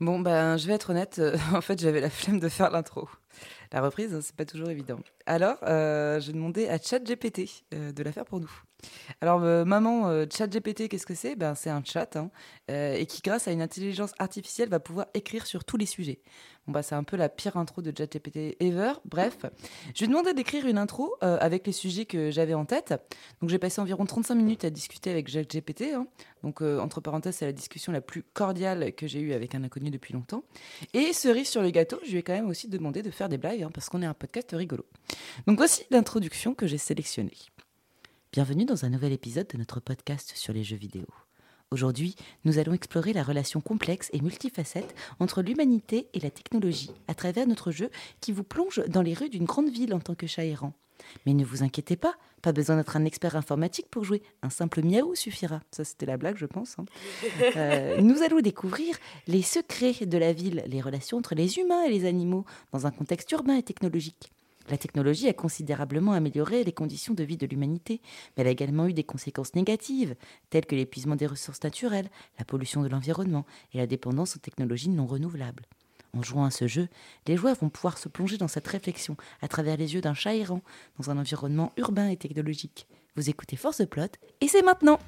Bon, ben, je vais être honnête, euh, en fait, j'avais la flemme de faire l'intro. La reprise, hein, c'est pas toujours évident. Alors, euh, j'ai demandé à ChatGPT euh, de la faire pour nous. Alors, euh, maman, euh, ChatGPT, qu'est-ce que c'est? Ben, C'est un chat hein, euh, et qui, grâce à une intelligence artificielle, va pouvoir écrire sur tous les sujets. Bon, bah, c'est un peu la pire intro de ChatGPT ever. Bref, je lui ai demandé d'écrire une intro avec les sujets que j'avais en tête. Donc, j'ai passé environ 35 minutes à discuter avec ChatGPT. Hein. Donc, entre parenthèses, c'est la discussion la plus cordiale que j'ai eue avec un inconnu depuis longtemps. Et cerise sur le gâteau, je lui ai quand même aussi demandé de faire des blagues, hein, parce qu'on est un podcast rigolo. Donc, voici l'introduction que j'ai sélectionnée. Bienvenue dans un nouvel épisode de notre podcast sur les jeux vidéo. Aujourd'hui, nous allons explorer la relation complexe et multifacette entre l'humanité et la technologie à travers notre jeu qui vous plonge dans les rues d'une grande ville en tant que chat errant. Mais ne vous inquiétez pas, pas besoin d'être un expert informatique pour jouer. Un simple miaou suffira. Ça, c'était la blague, je pense. hein. Euh, nous allons découvrir les secrets de la ville, les relations entre les humains et les animaux dans un contexte urbain et technologique. La technologie a considérablement amélioré les conditions de vie de l'humanité, mais elle a également eu des conséquences négatives, telles que l'épuisement des ressources naturelles, la pollution de l'environnement et la dépendance aux technologies non renouvelables. En jouant à ce jeu, les joueurs vont pouvoir se plonger dans cette réflexion à travers les yeux d'un chat errant dans un environnement urbain et technologique. Vous écoutez Force Plot et c'est maintenant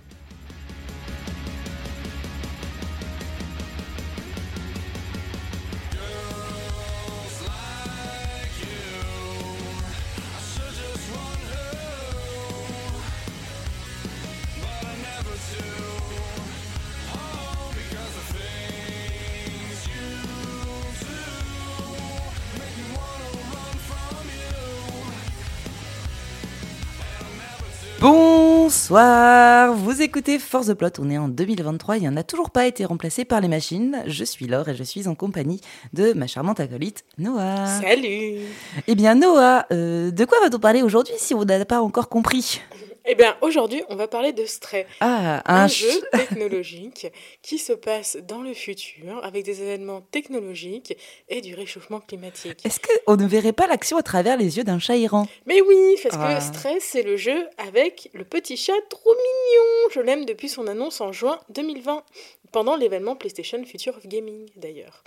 Bonsoir, vous écoutez Force the Plot, on est en 2023, il en a toujours pas été remplacé par les machines. Je suis Laure et je suis en compagnie de ma charmante acolyte Noah. Salut Eh bien Noah, euh, de quoi va-t-on parler aujourd'hui si on n'a pas encore compris? Eh bien, aujourd'hui, on va parler de Stray, Ah, un, un, jeu ch- technologique qui se passe dans le futur avec des événements technologiques et du réchauffement climatique. Est-ce qu'on ne verrait pas l'action à travers les yeux d'un chat errant? Mais oui, parce Ah. que Stray, c'est le jeu avec le petit chat trop mignon. Je l'aime depuis son annonce en juin 2020, pendant l'événement PlayStation Future of Gaming d'ailleurs.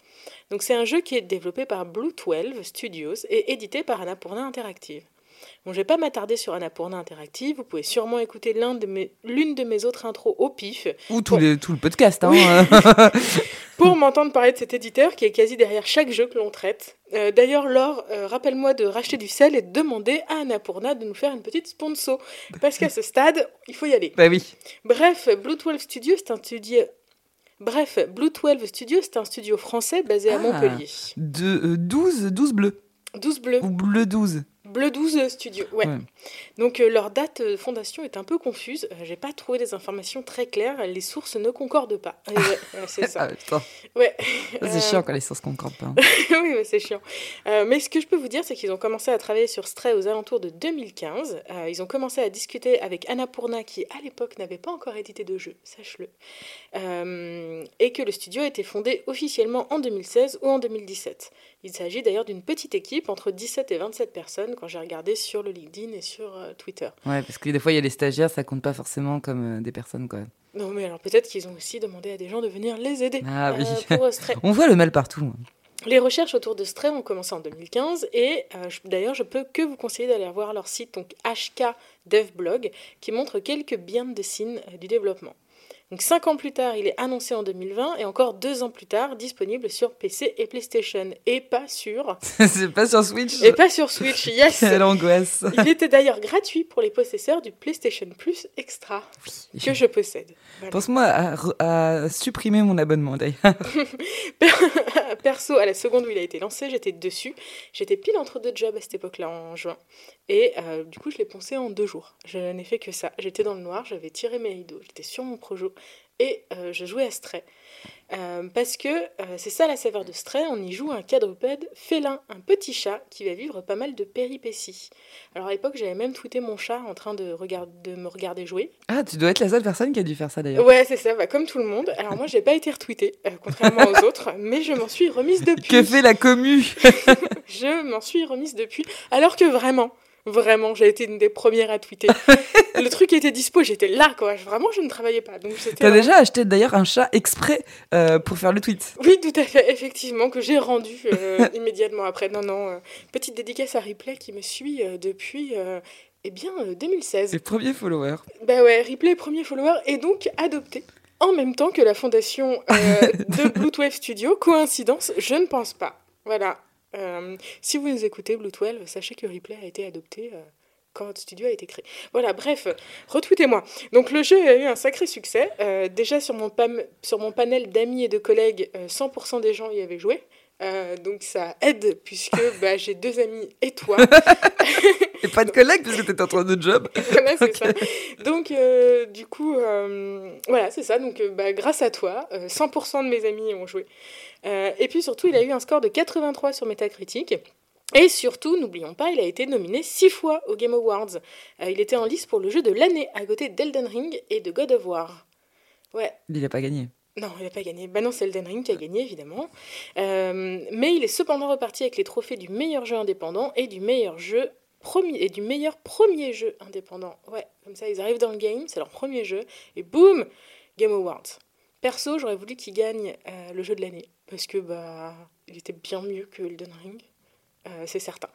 Donc c'est un jeu qui est développé par Blue 12 Studios et édité par Annapurna Interactive. Bon, je vais pas m'attarder sur Annapurna Interactive, vous pouvez sûrement écouter l'un de mes- l'une de mes autres intros au pif Ou tout, le, tout le podcast, hein Oui. pour m'entendre parler de cet éditeur qui est quasi derrière chaque jeu que l'on traite. Euh, D'ailleurs, Laure, euh, rappelle-moi de racheter du sel et de demander à Annapurna de nous faire une petite sponsor. Parce qu'à ce stade, il faut y aller. Bah oui. Bref, Blue 12 Studio, c'est un studio... Bref, Blue 12 Studio, c'est un studio français basé à Ah. Montpellier. De, euh, 12, 12 bleus. 12 bleus. Ou bleu 12. Bleu 12 Studio, ouais. Ouais. Donc euh, leur date de fondation est un peu confuse. Euh, J'ai pas trouvé des informations très claires. Les sources ne concordent pas. Euh, ouais, c'est ça. Ah. Ouais. C'est Euh, chiant quand les sources concordent pas. hein. oui, mais c'est chiant. Euh, mais ce que je peux vous dire, c'est qu'ils ont commencé à travailler sur Stray aux alentours de 2015. Euh, ils ont commencé à discuter avec Annapurna, qui à l'époque n'avait pas encore édité de jeu, sache-le. Et que le studio a été fondé officiellement en 2016 ou en 2017. Il s'agit d'ailleurs d'une petite équipe, entre 17 et 27 personnes, quand j'ai regardé sur le LinkedIn et sur euh, Twitter. Ouais, parce que des fois, il y a les stagiaires, ça compte pas forcément comme euh, des personnes, quoi. Non, mais alors peut-être qu'ils ont aussi demandé à des gens de venir les aider Ah oui. euh, pour Stray. On voit le mal partout. hein. Les recherches autour de Stray ont commencé en 2015 et euh, d'ailleurs je peux que vous conseiller d'aller voir leur site donc HK Devblog qui montre quelques the scenes euh, du développement. Donc cinq ans plus tard, il est annoncé en 2020 et encore deux ans plus tard disponible sur PC et PlayStation et pas sur c'est pas sur Switch. et pas sur Switch. Yes. Quelle angoisse. Il était d'ailleurs gratuit pour les possesseurs du PlayStation Plus Extra que je possède. Voilà. Pense-moi à supprimer mon abonnement d'ailleurs. Perso, à la seconde où il a été lancé, j'étais dessus. J'étais pile entre deux jobs à cette époque-là, en juin. Et euh, du coup, je l'ai poncé en deux jours. Je n'ai fait que ça. J'étais dans le noir, j'avais tiré mes rideaux, j'étais sur mon projo et euh, je jouais à Stray. Euh, parce que c'est ça la saveur de Stray, on y joue un quadrupède félin, un petit chat qui va vivre pas mal de péripéties. Alors à l'époque, j'avais même tweeté mon chat en train de, de me regarder jouer. Ah, tu dois être la seule personne qui a dû faire ça d'ailleurs. Ouais, c'est ça, bah, comme tout le monde. Alors moi, j'ai pas été retweetée, contrairement aux autres, mais je m'en suis remise depuis. Que fait la commu? Je m'en suis remise depuis. Alors que vraiment, Vraiment, j'ai été une des premières à tweeter. le truc était dispo, j'étais là, quoi. Vraiment, je ne travaillais pas. Donc T'as vraiment- déjà acheté d'ailleurs un chat exprès euh, pour faire le tweet. Oui, tout à fait, effectivement, que j'ai rendu euh, immédiatement après. Non, non, euh, petite dédicace à Ripley qui me suit depuis, eh bien, euh, 2016. Les premiers followers. Bah ouais, Ripley, premier follower, et donc adopté. En même temps que la fondation de Bluetooth Studio. Coïncidence Je ne pense pas. Voilà. Euh, si vous nous écoutez, Bluetooth, sachez que Ripley a été adopté euh, quand votre studio a été créé. Voilà, bref, retweetez-moi. Donc le jeu a eu un sacré succès. Euh, déjà sur mon, pam- sur mon panel d'amis et de collègues, euh, 100% des gens y avaient joué. Euh, donc ça aide puisque bah, j'ai deux amis et toi. Et pas de collègues parce que t'étais en train de job. voilà, c'est ça. Donc, euh, du coup, euh, voilà, c'est ça. Donc, euh, bah, grâce à toi, euh, 100% de mes amis ont joué. Euh, et puis surtout, il a eu un score de 83 sur Metacritic. Et surtout, n'oublions pas, il a été nominé six fois aux Game Awards. Euh, il était en lice pour le jeu de l'année, à côté d'Elden Ring et de God of War. Ouais, Il a pas gagné. non, il n'a pas gagné. Bah non, c'est Elden Ring qui a gagné, évidemment. Euh, mais il est cependant reparti avec les trophées du meilleur jeu indépendant et du meilleur jeu premier et du meilleur premier jeu indépendant. Ouais, comme ça, ils arrivent dans le game, c'est leur premier jeu, et boum, Game Awards. Perso, j'aurais voulu qu'il gagne euh, le jeu de l'année, parce que bah, il était bien mieux que Elden Ring, euh, c'est certain.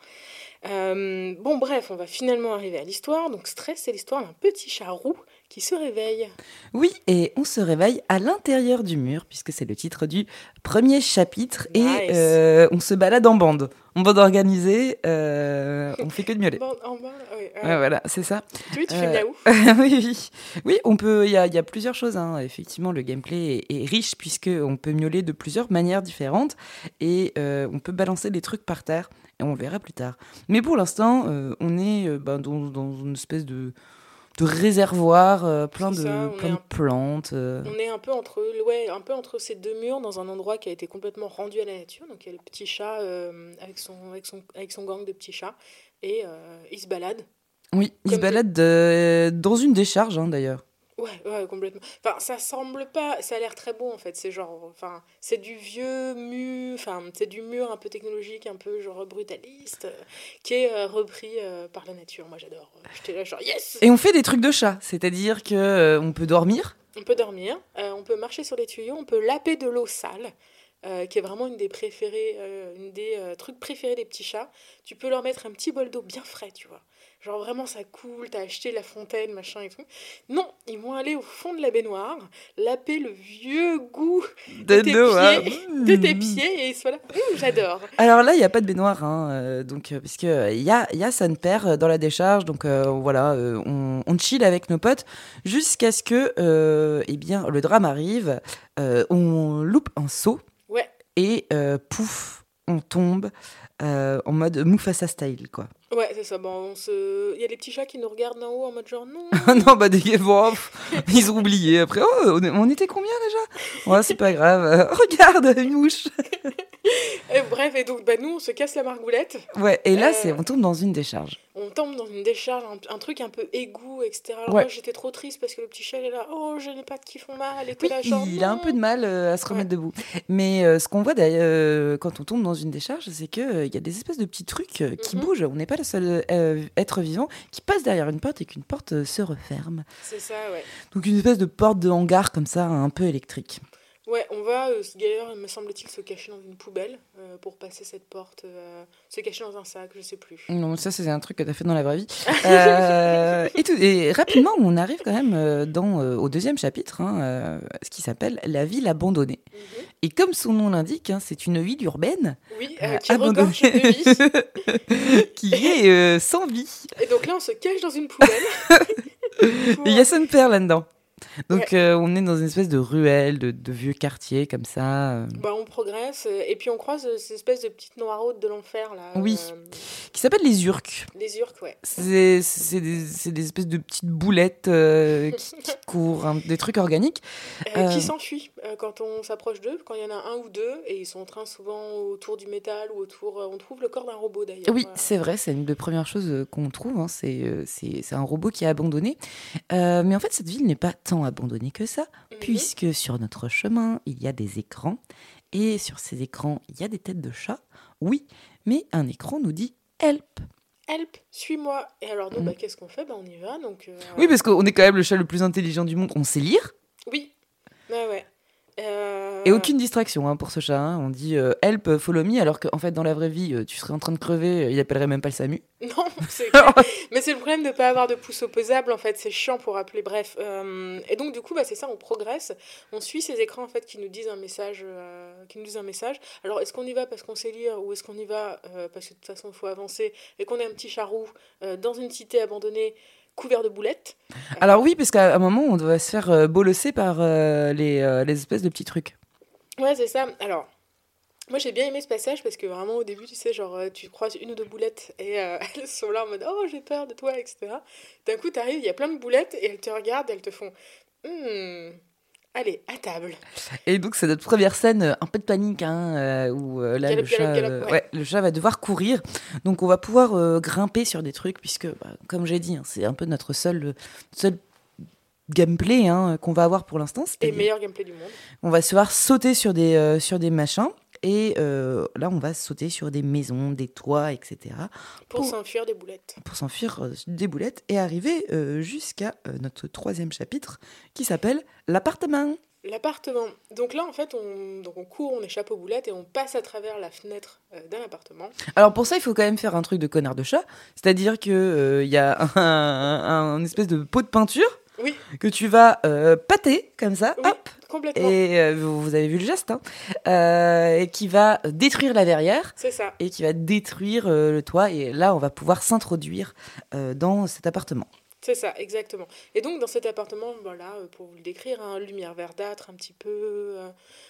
Euh, bon, bref, on va finalement arriver à l'histoire. Donc, Stress, c'est l'histoire d'un petit chat roux qui se réveille. Oui, et on se réveille à l'intérieur du mur, puisque c'est le titre du premier chapitre, Nice. et euh, on se balade en bande. En bande organisée, euh, on fait que de miauler. En ouais, euh, Ouais, voilà, c'est ça. Oui, tu fais Euh, miaou. oui, oui. Oui, on peut. Il y a, il y a plusieurs choses. hein. Effectivement, le gameplay est, est riche puisque on peut miauler de plusieurs manières différentes et euh, on peut balancer des trucs par terre. Et on le verra plus tard. Mais pour l'instant, euh, on est euh, ben, dans, dans une espèce de, de réservoir euh, plein, de, C'est ça, on plein est de un- plantes. euh. On est un peu entre, ouais, un peu entre ces deux murs dans un endroit qui a été complètement rendu à la nature. Donc il y a le petit chat euh, avec, son, avec, son, avec son gang de petits chats et il se balade. Oui, il se balade dans une décharge hein, d'ailleurs. Ouais, ouais, complètement. Enfin, ça semble pas, ça a l'air très beau en fait. C'est genre, enfin, c'est du vieux mur, enfin, c'est du mur un peu technologique, un peu genre brutaliste, euh, qui est euh, repris euh, par la nature. Moi j'adore. J'étais là genre yes. Et on fait des trucs de chat, c'est-à-dire que on peut dormir? On peut dormir, on peut marcher sur les tuyaux, on peut laper de l'eau sale, qui est vraiment une des préférées, une des trucs préférés des petits chats. Tu peux leur mettre un petit bol d'eau bien frais, tu vois. Genre vraiment ça coule, t'as acheté la fontaine, machin et tout. Non, ils vont aller au fond de la baignoire, laper le vieux goût De tes dos, hein. pieds, de tes Mmh. pieds et ils sont là. J'adore. Alors là, il n'y a pas de baignoire, hein, euh, donc, euh, parce que il y a, y a son père euh, dans la décharge, donc euh, voilà, euh, on, on chill avec nos potes jusqu'à ce que, euh, eh bien, le drame arrive, euh, on loupe un saut Ouais. et euh, pouf, on tombe euh, en mode Mufasa style, quoi. Ouais, c'est ça. Bon, on se... Il y a les petits chats qui nous regardent d'en haut en mode genre non. non, bah, des... bon, ils ont oublié. Après, oh, on était combien déjà? Ouais, c'est pas grave. Euh, regarde, une mouche. Et bref, et donc bah, nous on se casse la margoulette. Ouais, et là, Euh, c'est, on tombe dans une décharge. On tombe dans une décharge, un, un truc un peu égout, etc. Ouais. moi j'étais trop triste parce que le petit chat il est là, oh je n'ai pas de qui font mal, et t'es Oui, là genre. il a un peu de mal euh, à se remettre Ouais. debout. Mais euh, ce qu'on voit d'ailleurs euh, quand on tombe dans une décharge, c'est qu'il y a des espèces de petits trucs euh, qui Mhm. bougent. On n'est pas le seul euh, être vivant qui passe derrière une porte et qu'une porte euh, se referme. C'est ça, ouais. Donc une espèce de porte de hangar comme ça, un peu électrique. Ouais, on va, euh, d'ailleurs, me semble-t-il, se cacher dans une poubelle euh, pour passer cette porte, euh, se cacher dans un sac, je sais plus. Non, ça c'est un truc que tu as fait dans la vraie vie. Euh, et, tout, et rapidement, on arrive quand même euh, dans, euh, au deuxième chapitre, hein, euh, ce qui s'appelle La ville abandonnée. Mhm. Et comme son nom l'indique, hein, c'est une ville urbaine Oui, euh, euh, qui vie. qui est euh, sans vie. Et donc là, on se cache dans une poubelle. Et il y a son père là-dedans. Donc euh, on est dans une espèce de ruelle, de, de vieux quartier comme ça. euh, Bah, on progresse, euh, et puis on croise euh, ces espèces de petites noiraudes de l'enfer, là. Oui. euh, qui s'appelle les urques. les urques, ouais. C'est des, des espèces de petites boulettes qui, qui courent, hein, des trucs organiques. Qui s'enfuient quand on s'approche d'eux, quand il y en a un ou deux, et ils sont en train souvent autour du métal ou autour. on trouve le corps d'un robot d'ailleurs. Oui, c'est vrai, c'est une des premières choses qu'on trouve. hein, c'est un robot qui est abandonné. Mais en fait, cette ville n'est pas tant abandonnée que ça, mhm. puisque sur notre chemin, il y a des écrans. Et sur ces écrans, il y a des têtes de chat. Oui, mais un écran nous dit help. help, suis-moi. Et alors, nous, Mm. bah, qu'est-ce qu'on fait? Bah, On y va. Donc, euh, Oui, parce qu'on est quand même le chat le plus intelligent du monde. On sait lire. Oui. Ouais, ouais. Euh, Et aucune distraction hein, pour ce chat. hein. On dit euh, help, follow me, alors qu'en fait, dans la vraie vie, euh, tu serais en train de crever, il appellerait même pas le SAMU. Non, c'est. Mais c'est le problème de ne pas avoir de pouce opposable, en fait, c'est chiant pour appeler, bref. Euh, et donc, du coup, bah, c'est ça, on progresse, on suit ces écrans, en fait, qui nous disent un message. qui nous disent un message. Alors, est-ce qu'on y va parce qu'on sait lire, ou est-ce qu'on y va parce que de toute façon, il faut avancer, et qu'on est un petit charou dans une cité abandonnée, couvert de boulettes Alors oui, parce qu'à un moment, on doit se faire euh, bolosser par euh, les, euh, les espèces de petits trucs. Ouais, c'est ça. Alors, moi j'ai bien aimé ce passage parce que vraiment au début, tu sais, genre euh, tu croises une ou deux boulettes et elles sont là en mode Oh, j'ai peur de toi, etc. D'un coup, t'arrives, il y a plein de boulettes et elles te regardent, elles te font Hmm, allez, à table. Et donc, c'est notre première scène, euh, un peu de panique, hein, euh, où euh, là, Galop, le, chat, galop, galop, ouais. ouais, le chat va devoir courir. Donc, on va pouvoir euh, grimper sur des trucs, puisque, bah, comme j'ai dit, hein, c'est un peu notre seul, seul gameplay hein, qu'on va avoir pour l'instant. Et meilleur gameplay du monde. On va se voir sauter sur des, euh, sur des machins. Et euh, là, on va sauter sur des maisons, des toits, etc. Pour Pour- s'enfuir des boulettes. pour s'enfuir euh, des boulettes et arriver euh, jusqu'à euh, notre troisième chapitre qui s'appelle l'appartement. L'appartement. Donc là, en fait, on, donc on court, on échappe aux boulettes et on passe à travers la fenêtre d'un appartement. Alors pour ça, il faut quand même faire un truc de connard de chat, c'est-à-dire que euh, il y a un, un- un espèce de pot de peinture Oui. que tu vas pâter comme ça, Oui, hop, complètement. et euh, vous avez vu le geste, hein, euh, et qui va détruire la verrière C'est ça. et qui va détruire euh, le toit. Et là, on va pouvoir s'introduire dans cet appartement. C'est ça, exactement. Et donc, dans cet appartement, voilà, pour vous le décrire, hein, lumière verdâtre, un petit peu, euh,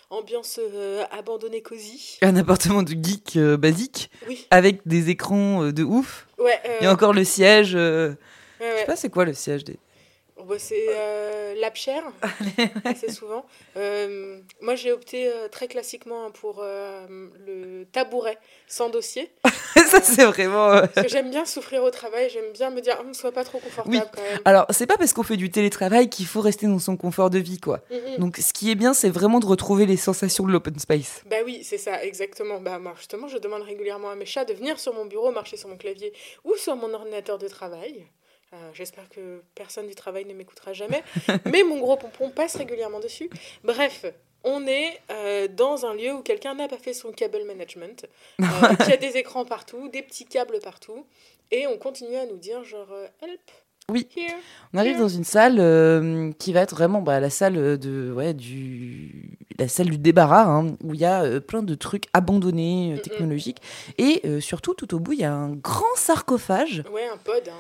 ambiance euh, abandonnée cosy. Un appartement de geek euh, basique Oui, avec des écrans de ouf. ouais. a encore le siège. euh, ouais, Je sais ouais. pas c'est quoi le siège des. Bah, c'est euh, l'apchère, assez souvent. Euh, moi, j'ai opté euh, très classiquement pour euh, le tabouret sans dossier. ça c'est vraiment. Parce que j'aime bien souffrir au travail, j'aime bien me dire, ne sois pas trop confortable Oui. quand même. Alors c'est pas parce qu'on fait du télétravail qu'il faut rester dans son confort de vie quoi. Mhm. Donc ce qui est bien c'est vraiment de retrouver les sensations de l'open space. Bah oui, c'est ça, exactement. Bah moi, justement, je demande régulièrement à mes chats de venir sur mon bureau, marcher sur mon clavier ou sur mon ordinateur de travail. Euh, J'espère que personne du travail ne m'écoutera jamais, mais mon gros pompon passe régulièrement dessus. Bref, on est euh, dans un lieu où quelqu'un n'a pas fait son cable management, euh, qui a des écrans partout, des petits câbles partout, et on continue à nous dire genre euh, help. Oui. Here. On arrive dans une salle qui va être vraiment bah, la salle de ouais du la salle du débarras hein, où il y a euh, plein de trucs abandonnés euh, Mm-mm. technologiques et euh, surtout tout au bout il y a un grand sarcophage, Ouais, un pod, hein,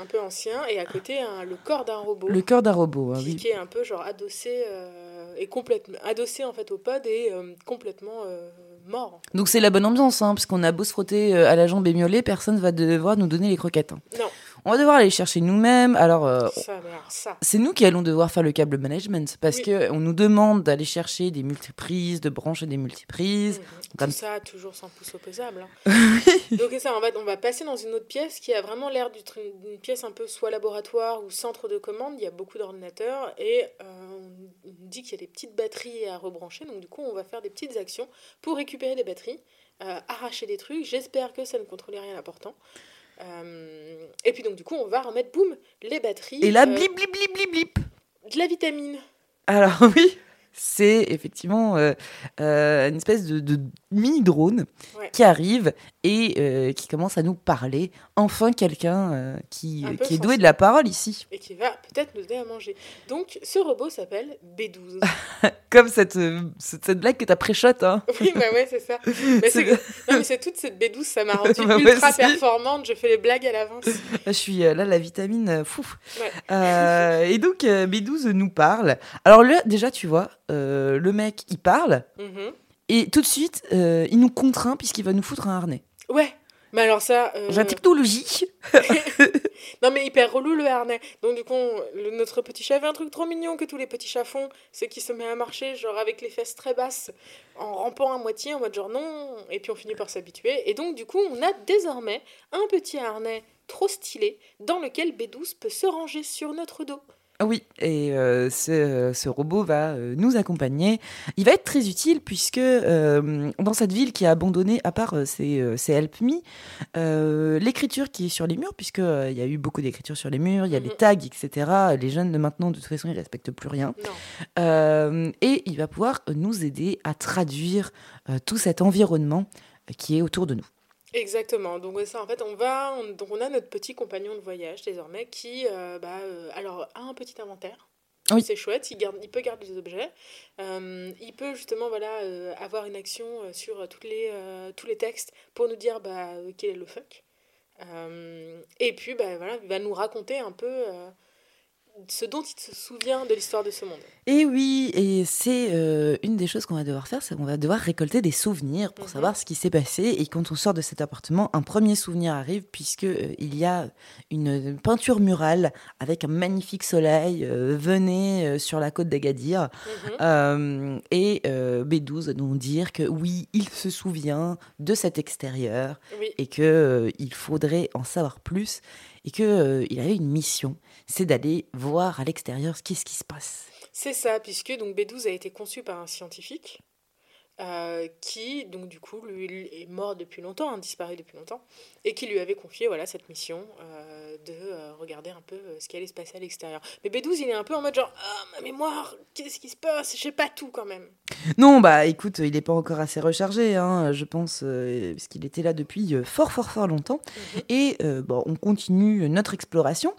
un peu ancien, et à côté un- le corps d'un robot. le cœur d'un robot. hein, qui, oui. qui est un peu genre adossé euh, et complètement adossé en fait au pod et euh, complètement euh, mort. Donc c'est la bonne ambiance hein, parce qu'on a beau se frotter à la jambe et miauler, personne va devoir nous donner les croquettes. hein. Non, On va devoir aller chercher nous-mêmes. Alors euh. C'est nous qui allons devoir faire le câble management parce Oui. que on nous demande d'aller chercher des multiprises, de brancher des multiprises. Mhm. comme- Tout ça toujours sans pouce opposable. hein. Donc ça, on va, on va passer dans une autre pièce qui a vraiment l'air d'une pièce un peu soit laboratoire ou centre de commande. Il y a beaucoup d'ordinateurs et euh, on on dit qu'il y a des petites batteries à rebrancher. Donc du coup, on va faire des petites actions pour récupérer des batteries, euh, arracher des trucs. J'espère que ça ne contrôlait rien d'important. Euh, et puis donc du coup, on va remettre, boum, les batteries. Et là, euh, blip blip blip blip blip. de la vitamine. Alors oui, c'est effectivement euh, une espèce de, de mini drone Ouais. qui arrive et euh, qui commence à nous parler. Enfin, quelqu'un euh, qui, Un peu qui est doué de la parole ici, et qui va peut-être nous donner à manger. Donc, ce robot s'appelle B12. comme cette, euh, cette, cette blague que t'as pré-shot. Hein. oui, bah ouais, c'est ça. Mais c'est, C'est- non, mais c'est toute cette B12, ça m'a rendue Bah ultra performante. Je fais les blagues à l'avance. Je suis euh, là, la vitamine, euh, fou. Ouais. Euh, et donc, euh, B12 nous parle. Alors là, déjà, tu vois, euh, le mec, il parle. Mhm. Et tout de suite, euh, il nous contraint puisqu'il va nous foutre un harnais. Ouais. Mais alors ça... euh, La technologie. Non, mais hyper relou le harnais. Donc, du coup, le- notre petit chat avait un truc trop mignon que tous les petits chats font. C'est qu'il se met à marcher, genre avec les fesses très basses, en rampant à moitié, en mode genre non. Et puis on finit par s'habituer. Et donc, du coup, on a désormais un petit harnais trop stylé dans lequel B12 peut se ranger sur notre dos. Ah oui, et euh, ce, ce robot va euh, nous accompagner. Il va être très utile puisque euh, dans cette ville qui est abandonnée, à part ces Help Me, l'écriture qui est sur les murs, puisqu'il il y a eu beaucoup d'écriture sur les murs, il y a les Mhm. tags, etc. Les jeunes de maintenant, de toute façon, ils respectent plus rien. Et il va pouvoir nous aider à traduire tout cet environnement qui est autour de nous. Exactement. Donc ça, en fait, on va, on- donc on a notre petit compagnon de voyage désormais qui, euh, bah, euh, alors a un petit inventaire. Oui. C'est chouette. Il garde, il peut garder des objets. Euh, il peut justement, voilà, avoir une action sur toutes les, tous les textes pour nous dire, bah, quel est le fuck. Et puis, bah, voilà, il va nous raconter un peu ce dont il se souvient de l'histoire de ce monde. Et oui, et c'est euh, une des choses qu'on va devoir faire, c'est qu'on va devoir récolter des souvenirs pour Mhm. savoir ce qui s'est passé. Et quand on sort de cet appartement, un premier souvenir arrive puisque euh, il y a une peinture murale avec un magnifique soleil. euh, venez euh, sur la côte d'Agadir. Mhm. Et euh, B12 va nous dire que oui, il se souvient de cet extérieur Oui. et que il faudrait en savoir plus et que euh, il avait une mission, c'est d'aller voir à l'extérieur ce qu'est-ce qui se passe. C'est ça, puisque donc B12 a été conçu par un scientifique euh, qui, donc du coup, lui est mort depuis longtemps, hein, disparu depuis longtemps, et qui lui avait confié voilà, cette mission euh, de euh, regarder un peu ce qui allait se passer à l'extérieur. Mais B12, il est un peu en mode genre, ah, ma mémoire, qu'est-ce qui se passe? Je sais pas tout quand même. Non, bah écoute, il n'est pas encore assez rechargé, hein, je pense, parce qu'il était là depuis fort, fort, fort longtemps. Mhm. Et bon, on continue notre exploration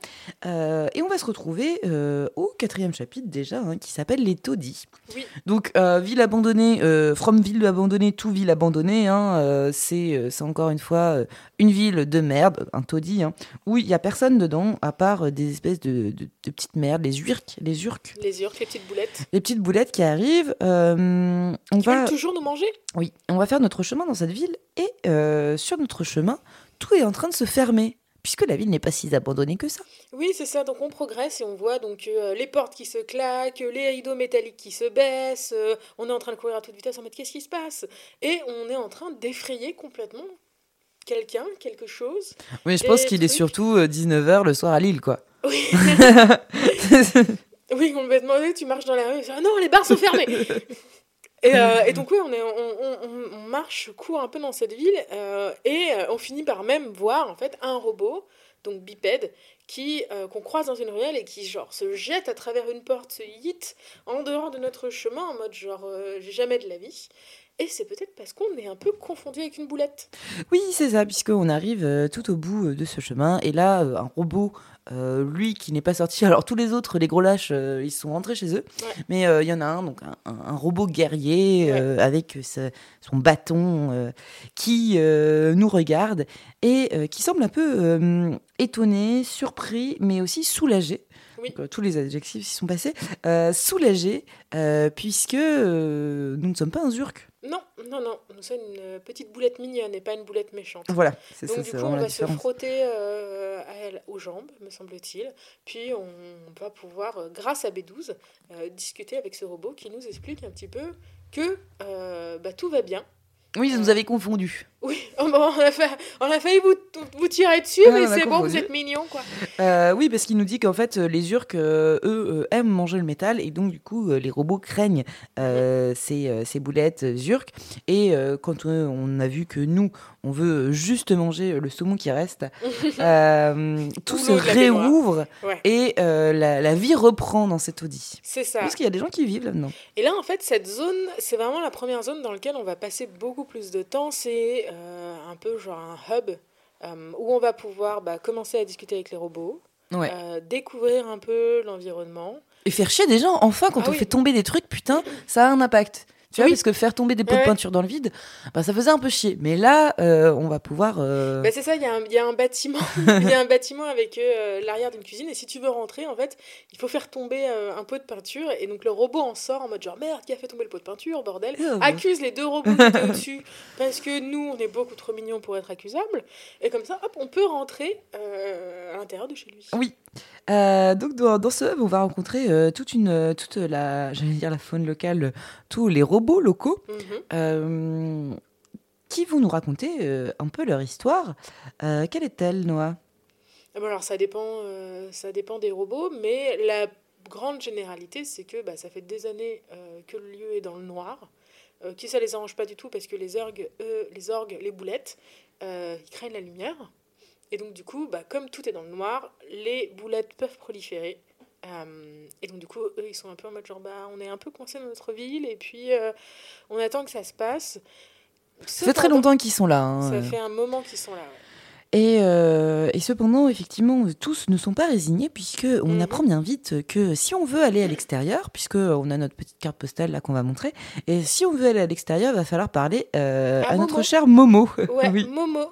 et on va se retrouver au quatrième chapitre déjà, hein, qui s'appelle les taudis. Oui. Donc, ville abandonnée, from ville abandonnée to ville abandonnée, hein, euh, c'est euh, c'est encore une fois euh, une ville de merde, un taudis, hein, où il n'y a personne dedans, à part des espèces de, de- de petites merdes, les urques, les urques, Les urques, les petites boulettes. les petites boulettes qui arrivent. euh, on va... veulent toujours nous manger Oui, on va faire notre chemin dans cette ville et sur notre chemin, tout est en train de se fermer puisque la ville n'est pas si abandonnée que ça. Oui, c'est ça. Donc on progresse et on voit donc euh, les portes qui se claquent, les rideaux métalliques qui se baissent. euh, on est en train de courir à toute vitesse en mode qu'est-ce qui se passe? Et on est en train d'effrayer complètement quelqu'un, quelque chose. Mais je pense qu'il est surtout 19h le soir à Lille, quoi. Oui, oui complètement. Oui, Tu marches dans la rue, et ah non, les bars sont fermés. Et, euh, et donc oui, on, est, on, on- on- on marche, court un peu dans cette ville euh, et euh, on finit par même voir en fait un robot, donc bipède, qui euh, qu'on croise dans une ruelle et qui genre se jette à travers une porte, se hit en dehors de notre chemin en mode genre euh, j'ai jamais de la vie. Et c'est peut-être parce qu'on est un peu confondu avec une boulette. Oui, c'est ça, puisqu'on arrive euh, tout au bout euh, de ce chemin. Et là, euh, un robot, lui qui n'est pas sorti. Alors, tous les autres, les gros lâches, ils sont rentrés chez eux. Ouais. Mais il y en a un, donc un, robot guerrier avec son bâton qui nous regarde et qui semble un peu étonné, surpris, mais aussi soulagé. Oui. Donc, euh, tous les adjectifs s'y sont passés. Euh, soulagé, euh, puisque nous ne sommes pas un zurk. Non, non, non, nous sommes une petite boulette mignonne et pas une boulette méchante. Voilà, c'est Donc du c'est coup, on va se frotter euh, à elle, aux jambes, me semble-t-il. Puis on va pouvoir, euh, grâce à B12, euh, discuter avec ce robot qui nous explique un petit peu que euh, bah, tout va bien. Oui, vous nous avez confondus. Oui, oh, on, a fait, on a failli vous, vous tirer dessus, Ah, mais c'est bon, vous êtes mignons, quoi. Euh, oui, parce qu'il nous dit qu'en fait, euh, les Urques, euh, eux, aiment manger le métal, et donc, du coup, les robots craignent euh, ces, ces boulettes Urques. Et quand on a vu que nous, on veut juste manger le saumon qui reste, euh, tout Ou se réouvre Ouais. et euh, la, la vie reprend dans cet Audi. C'est ça. Parce qu'il y a des gens qui vivent là-dedans. Et là, en fait, cette zone, c'est vraiment la première zone dans laquelle on va passer beaucoup plus de temps. C'est euh, un peu genre un hub où on va pouvoir bah, commencer à discuter avec les robots, Ouais. découvrir un peu l'environnement. Et faire chier des gens, enfin, quand Ah on oui. fait tomber des trucs, putain, ça a un impact. Tu vois, Oui. parce que faire tomber des pots Ouais. de peinture dans le vide, bah, ça faisait un peu chier. Mais là, euh, on va pouvoir. euh, Bah, c'est ça, il y, a un- il y a un bâtiment, il y a un bâtiment avec euh, l'arrière d'une cuisine. Et si tu veux rentrer, en fait, il faut faire tomber euh, un pot de peinture. Et donc le robot en sort en mode genre merde, qui a fait tomber le pot de peinture, bordel? euh, Accuse les deux robots qui étaient au-dessus parce que nous, on est beaucoup trop mignons pour être accusables. Et comme ça, hop, on peut rentrer à l'intérieur de chez lui. Oui. Donc dans, dans ce hub, on va rencontrer toute une, toute la, j'allais dire la faune locale, tous les robots locaux Mhm. euh, qui vont nous raconter euh, un peu leur histoire. Euh, quelle est-elle, Noah? Ah bon, alors ça dépend, euh, ça dépend des robots, mais la grande généralité, c'est que bah, ça fait des années euh, que le lieu est dans le noir, euh, qui ça les arrange pas du tout parce que les orgues, eux, les orgues, les boulettes, ils craignent la lumière. Et donc du coup, bah, comme tout est dans le noir, les boulettes peuvent proliférer. Euh, et donc du coup, eux, ils sont un peu en mode genre, bah, on est un peu coincé dans notre ville et puis euh, on attend que ça se passe. Ça fait très longtemps qu'ils sont là. hein. Ça fait un moment qu'ils sont là. ouais. Et, euh, et cependant, effectivement, tous ne sont pas résignés puisque on Mhm. apprend bien vite que si on veut aller à l'extérieur, puisque on a notre petite carte postale là qu'on va montrer, et si on veut aller à l'extérieur, il va falloir parler euh, À à notre cher Momo. Ouais, oui. Momo,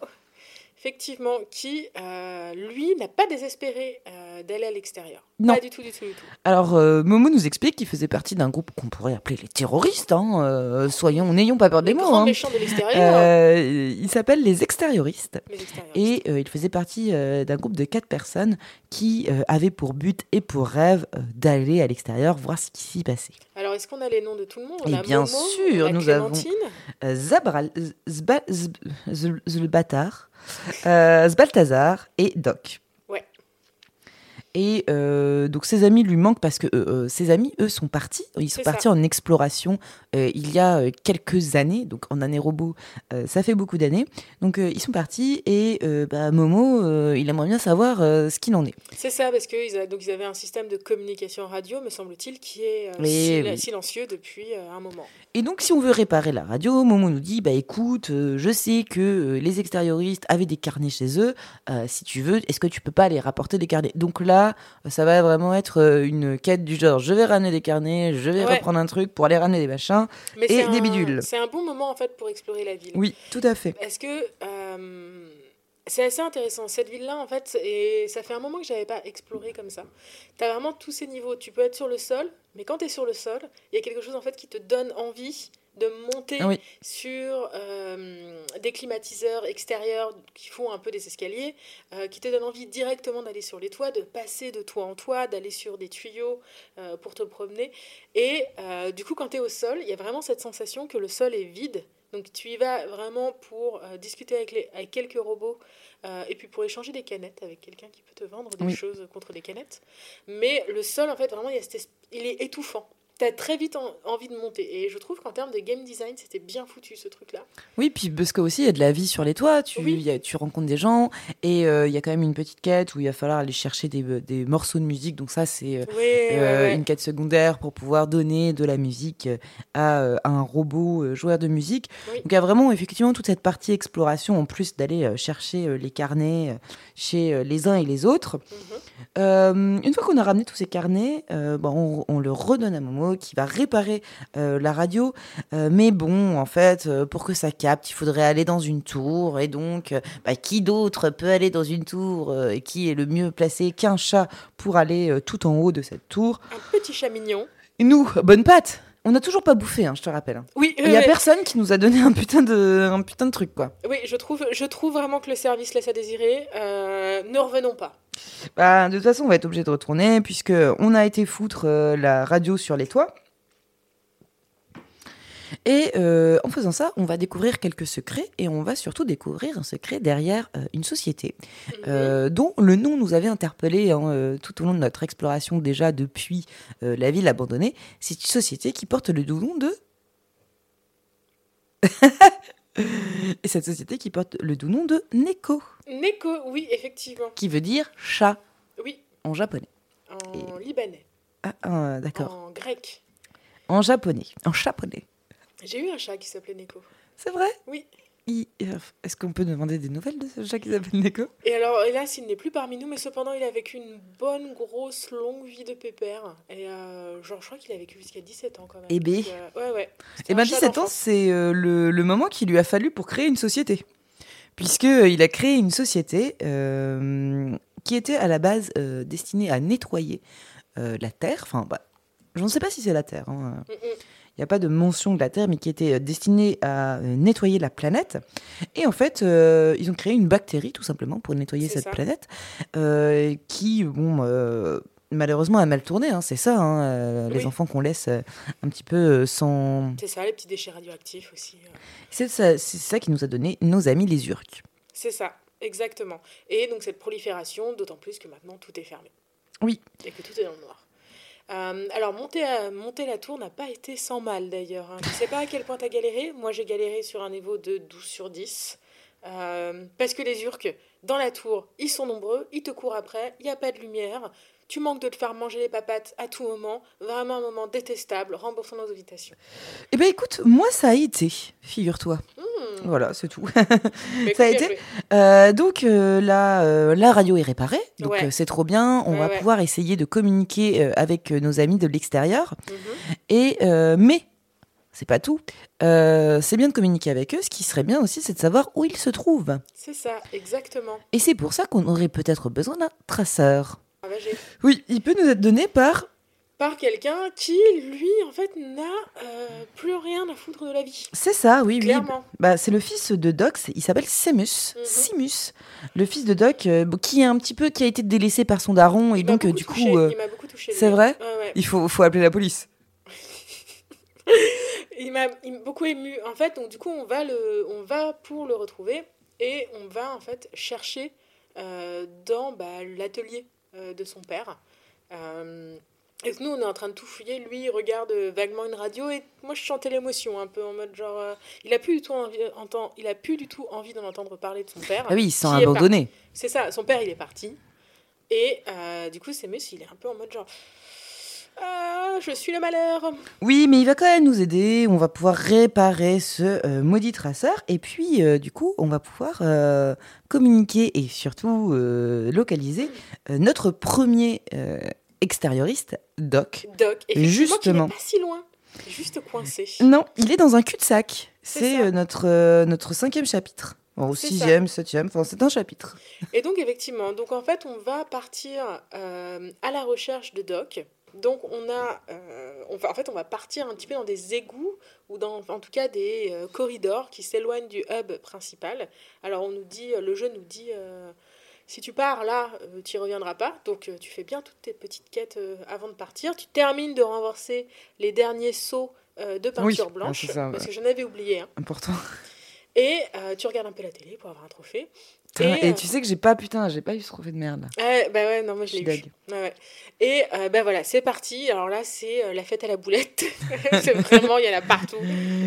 effectivement, qui, euh, lui, n'a pas désespéré euh, d'aller à l'extérieur. Non. Pas du tout, du tout, du tout. Alors euh, Momo nous explique qu'il faisait partie d'un groupe qu'on pourrait appeler les terroristes. Hein, euh, soyons, n'ayons pas peur des Les mots. hein. méchants de l'extérieur, Euh, il s'appelle les extérioristes. les extérioristes. Et il faisait partie d'un groupe de quatre personnes qui avaient pour but et pour rêve d'aller à l'extérieur voir ce qui s'y passait. Alors, est-ce qu'on a les noms de tout le monde? On Et a bien Momo, sûr, on a nous avons- Clémentine. Zabral, Zba- Zb- Zbaltazar et Doc. Et euh, donc ses amis lui manquent parce que euh, euh, ses amis, eux, sont partis. Ils sont partis ça. en exploration euh, il y a quelques années. Donc en année robot, ça fait beaucoup d'années. Donc ils sont partis et bah, Momo, il aimerait bien savoir ce qu'il en est. C'est ça, parce qu'ils ils avaient un système de communication radio, me semble-t-il, qui est Oui, sil- oui. silencieux depuis un moment. Et donc, si on veut réparer la radio, Momo nous dit, bah écoute, je sais que les extérioristes avaient des carnets chez eux. Si tu veux, est-ce que tu peux pas aller rapporter des carnets? Donc là, euh, ça va vraiment être euh, une quête du genre, je vais ramener des carnets, je vais Ouais. reprendre un truc pour aller ramener des machins. Mais Et des un- bidules. C'est un bon moment, en fait, pour explorer la ville. Oui, tout à fait. Parce que euh, c'est assez intéressant. Cette ville-là, en fait, et ça fait un moment que j'avais pas exploré comme ça. Tu as vraiment tous ces niveaux. Tu peux être sur le sol, mais quand tu es sur le sol, il y a quelque chose en fait qui te donne envie de monter Oui. sur euh, des climatiseurs extérieurs qui font un peu des escaliers, euh, qui te donnent envie directement d'aller sur les toits, de passer de toit en toit, d'aller sur des tuyaux euh, pour te promener. Et du coup, quand tu es au sol, il y a vraiment cette sensation que le sol est vide. Donc tu y vas vraiment pour discuter avec, les, avec quelques robots et puis pour échanger des canettes avec quelqu'un qui peut te vendre des Oui. choses contre des canettes. Mais le sol, en fait, vraiment, il, y a cette es- il est étouffant. Tu as très vite en- envie de monter. Et je trouve qu'en termes de game design, c'était bien foutu ce truc-là. Oui, puis parce que aussi il y a de la vie sur les toits, tu, Oui. y a- tu rencontres des gens et euh, il y a quand même une petite quête où il va falloir aller chercher des, des morceaux de musique. Donc ça, c'est euh, Oui, ouais, euh, ouais. une quête secondaire pour pouvoir donner de la musique euh, à, un robot joueur de musique. Oui. Donc il y a vraiment effectivement toute cette partie exploration en plus d'aller chercher les carnets chez les uns et les autres. Mhm. Euh, une fois qu'on a ramené tous ces carnets, bon, on, on le redonne à Momo qui va réparer euh, la radio. Euh, mais bon, en fait, euh, pour que ça capte, il faudrait aller dans une tour. Et donc, bah, qui d'autre peut aller dans une tour et qui est le mieux placé qu'un chat pour aller tout en haut de cette tour? Un petit chat mignon. Et nous, bonne patte on n'a toujours pas bouffé, hein, je te rappelle. Oui, Il y a ouais, personne qui nous a donné un putain de, un putain de truc, quoi. oui je, trouve, je trouve vraiment que le service laisse à désirer. Euh, ne revenons pas. Bah, de toute façon, on va être obligé de retourner puisque on a été foutre euh, la radio sur les toits. Et euh, en faisant ça, on va découvrir quelques secrets et on va surtout découvrir un secret derrière euh, une société euh, dont le nom nous avait interpellé hein, tout au long de notre exploration déjà depuis la ville abandonnée. C'est une société qui porte le doux nom de... et cette société qui porte le doux nom de Neko, Neko, oui, effectivement. qui veut dire chat Oui, en japonais. en libanais, Ah, ah, d'accord. en grec. En japonais. En japonais. J'ai eu un chat qui s'appelait Neko. C'est vrai? Oui. Euh, Est-ce qu'on peut demander des nouvelles de ce chat qui s'appelle Neko? Et alors, hélas, il n'est plus parmi nous, mais cependant, il a vécu une bonne, grosse, longue vie de pépère. Et euh, genre, je crois qu'il a vécu jusqu'à 17 ans quand même. Eh ben. Donc, euh, ouais, ouais. C'était Eh ben chat 17 ans, c'est euh, le, le moment qu'il lui a fallu pour créer une société. Puisque euh, il a créé une société qui était à la base destinée à nettoyer la Terre. Enfin, bah, je ne sais pas si c'est la Terre. hein. Mm, mm. Il n'y a pas de mention de la Terre, mais qui était euh, destinée à euh, nettoyer la planète. Et en fait, euh, ils ont créé une bactérie, tout simplement, pour nettoyer cette ça. planète, euh, qui, bon, malheureusement, a mal tourné. hein, c'est ça, hein, euh, les enfants qu'on laisse euh, un petit peu euh, sans... C'est ça, les petits déchets radioactifs aussi. C'est ça, c'est ça qui nous a donné nos amis les Urks. C'est ça, exactement. Et donc, cette prolifération, d'autant plus que maintenant, tout est fermé. Oui. Et que tout est dans le noir. Euh, alors, monter, la tour n'a pas été sans mal d'ailleurs. hein. Je ne sais pas à quel point tu as galéré? Moi, j'ai galéré sur un niveau de 12 sur 10. Euh, parce que les urques, dans la tour, ils sont nombreux, ils te courent après, il n'y a pas de lumière. Tu manques de te faire manger les papates à tout moment. Vraiment un moment détestable. Remboursons nos invitations. Eh ben écoute, moi ça a été, figure-toi. Hmm. Voilà, c'est tout. Mais Ça a bien été. Euh, donc euh, la, euh, la radio est réparée, donc Ouais. c'est trop bien. On Ouais, va ouais. pouvoir essayer de communiquer avec nos amis de l'extérieur. Mhm. Et mais c'est pas tout. Euh, c'est bien de communiquer avec eux. Ce qui serait bien aussi, c'est de savoir où ils se trouvent. C'est ça, exactement. Et c'est pour ça qu'on aurait peut-être besoin d'un traceur. Oui, il peut nous être donné par. Par quelqu'un qui, lui, en fait, n'a euh, plus rien à foutre de la vie. C'est ça, oui, oui. Clairement. Bah, c'est le fils de Doc, il s'appelle Semus, Mhm. Simus, le fils de Doc, euh, qui est un petit peu, qui a été délaissé par son daron et Il donc euh, du touché, coup, il m'a beaucoup touché. c'est vrai Ouais, ouais. il faut, faut appeler la police. Il m'a il beaucoup ému. En fait, donc du coup, on va le, on va pour le retrouver et on va en fait chercher euh, dans bah, l'atelier euh, de son père. Euh, et nous, on est en train de tout fouiller. Lui, il regarde vaguement une radio et moi, je chantais l'émotion un peu en mode genre, euh, il a plus du tout envie, entend, il a plus du tout envie d'en entendre parler de son père. Ah oui, ils sont qui est abandonnés. C'est ça, son père il est parti. Et du coup, Semus, il est un peu en mode genre Ah, je suis le malheur. Oui, mais il va quand même nous aider. On va pouvoir réparer ce euh, maudit traceur. Et puis, euh, du coup, on va pouvoir euh, communiquer et surtout localiser notre premier extérioriste, Doc. Doc, effectivement, Justement. qui pas si loin, juste coincé. Non, il est dans un cul-de-sac. C'est notre, notre cinquième chapitre. Bon, au sixième, septième, enfin, c'est un chapitre. Et donc, effectivement, donc en fait, on va partir à la recherche de Doc. Donc, on a, euh, on va, en fait, on va partir un petit peu dans des égouts ou dans, en tout cas, des euh, corridors qui s'éloignent du hub principal. Alors, on nous dit, le jeu nous dit, euh, si tu pars là, euh, tu n'y reviendras pas. Donc, euh, tu fais bien toutes tes petites quêtes euh, avant de partir. Tu termines de renverser les derniers seaux euh, de peinture Oui, blanche, ah, c'est ça, parce que j'en avais oublié. hein. Important. Et euh, tu regardes un peu la télé pour avoir un trophée. Putain, Et, Et, euh, tu sais que j'ai pas, putain, j'ai pas eu ce trophée de merde. là. Ouais, bah ouais, non, moi je Je l'ai eu. Ouais, ouais. Et euh, bah voilà, c'est parti. Alors là, c'est euh, la fête à la boulette. c'est vraiment, il y en a partout.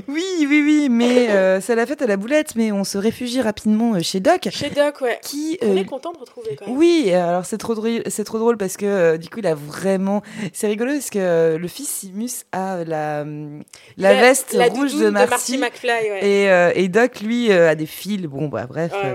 Oui, oui, oui, mais euh, c'est la fête à la boulette, mais on se réfugie rapidement euh, chez Doc, Chez Doc, ouais. qui... On euh, est content de retrouver quand même. oui, alors c'est trop drôle, c'est trop drôle parce que euh, du coup il a vraiment, c'est rigolo parce que euh, le fils Simus a la la, veste la rouge doudoune de Marty, McFly, ouais. et, euh, et Doc lui euh, a des fils. Bon bah bref, Ouais, euh.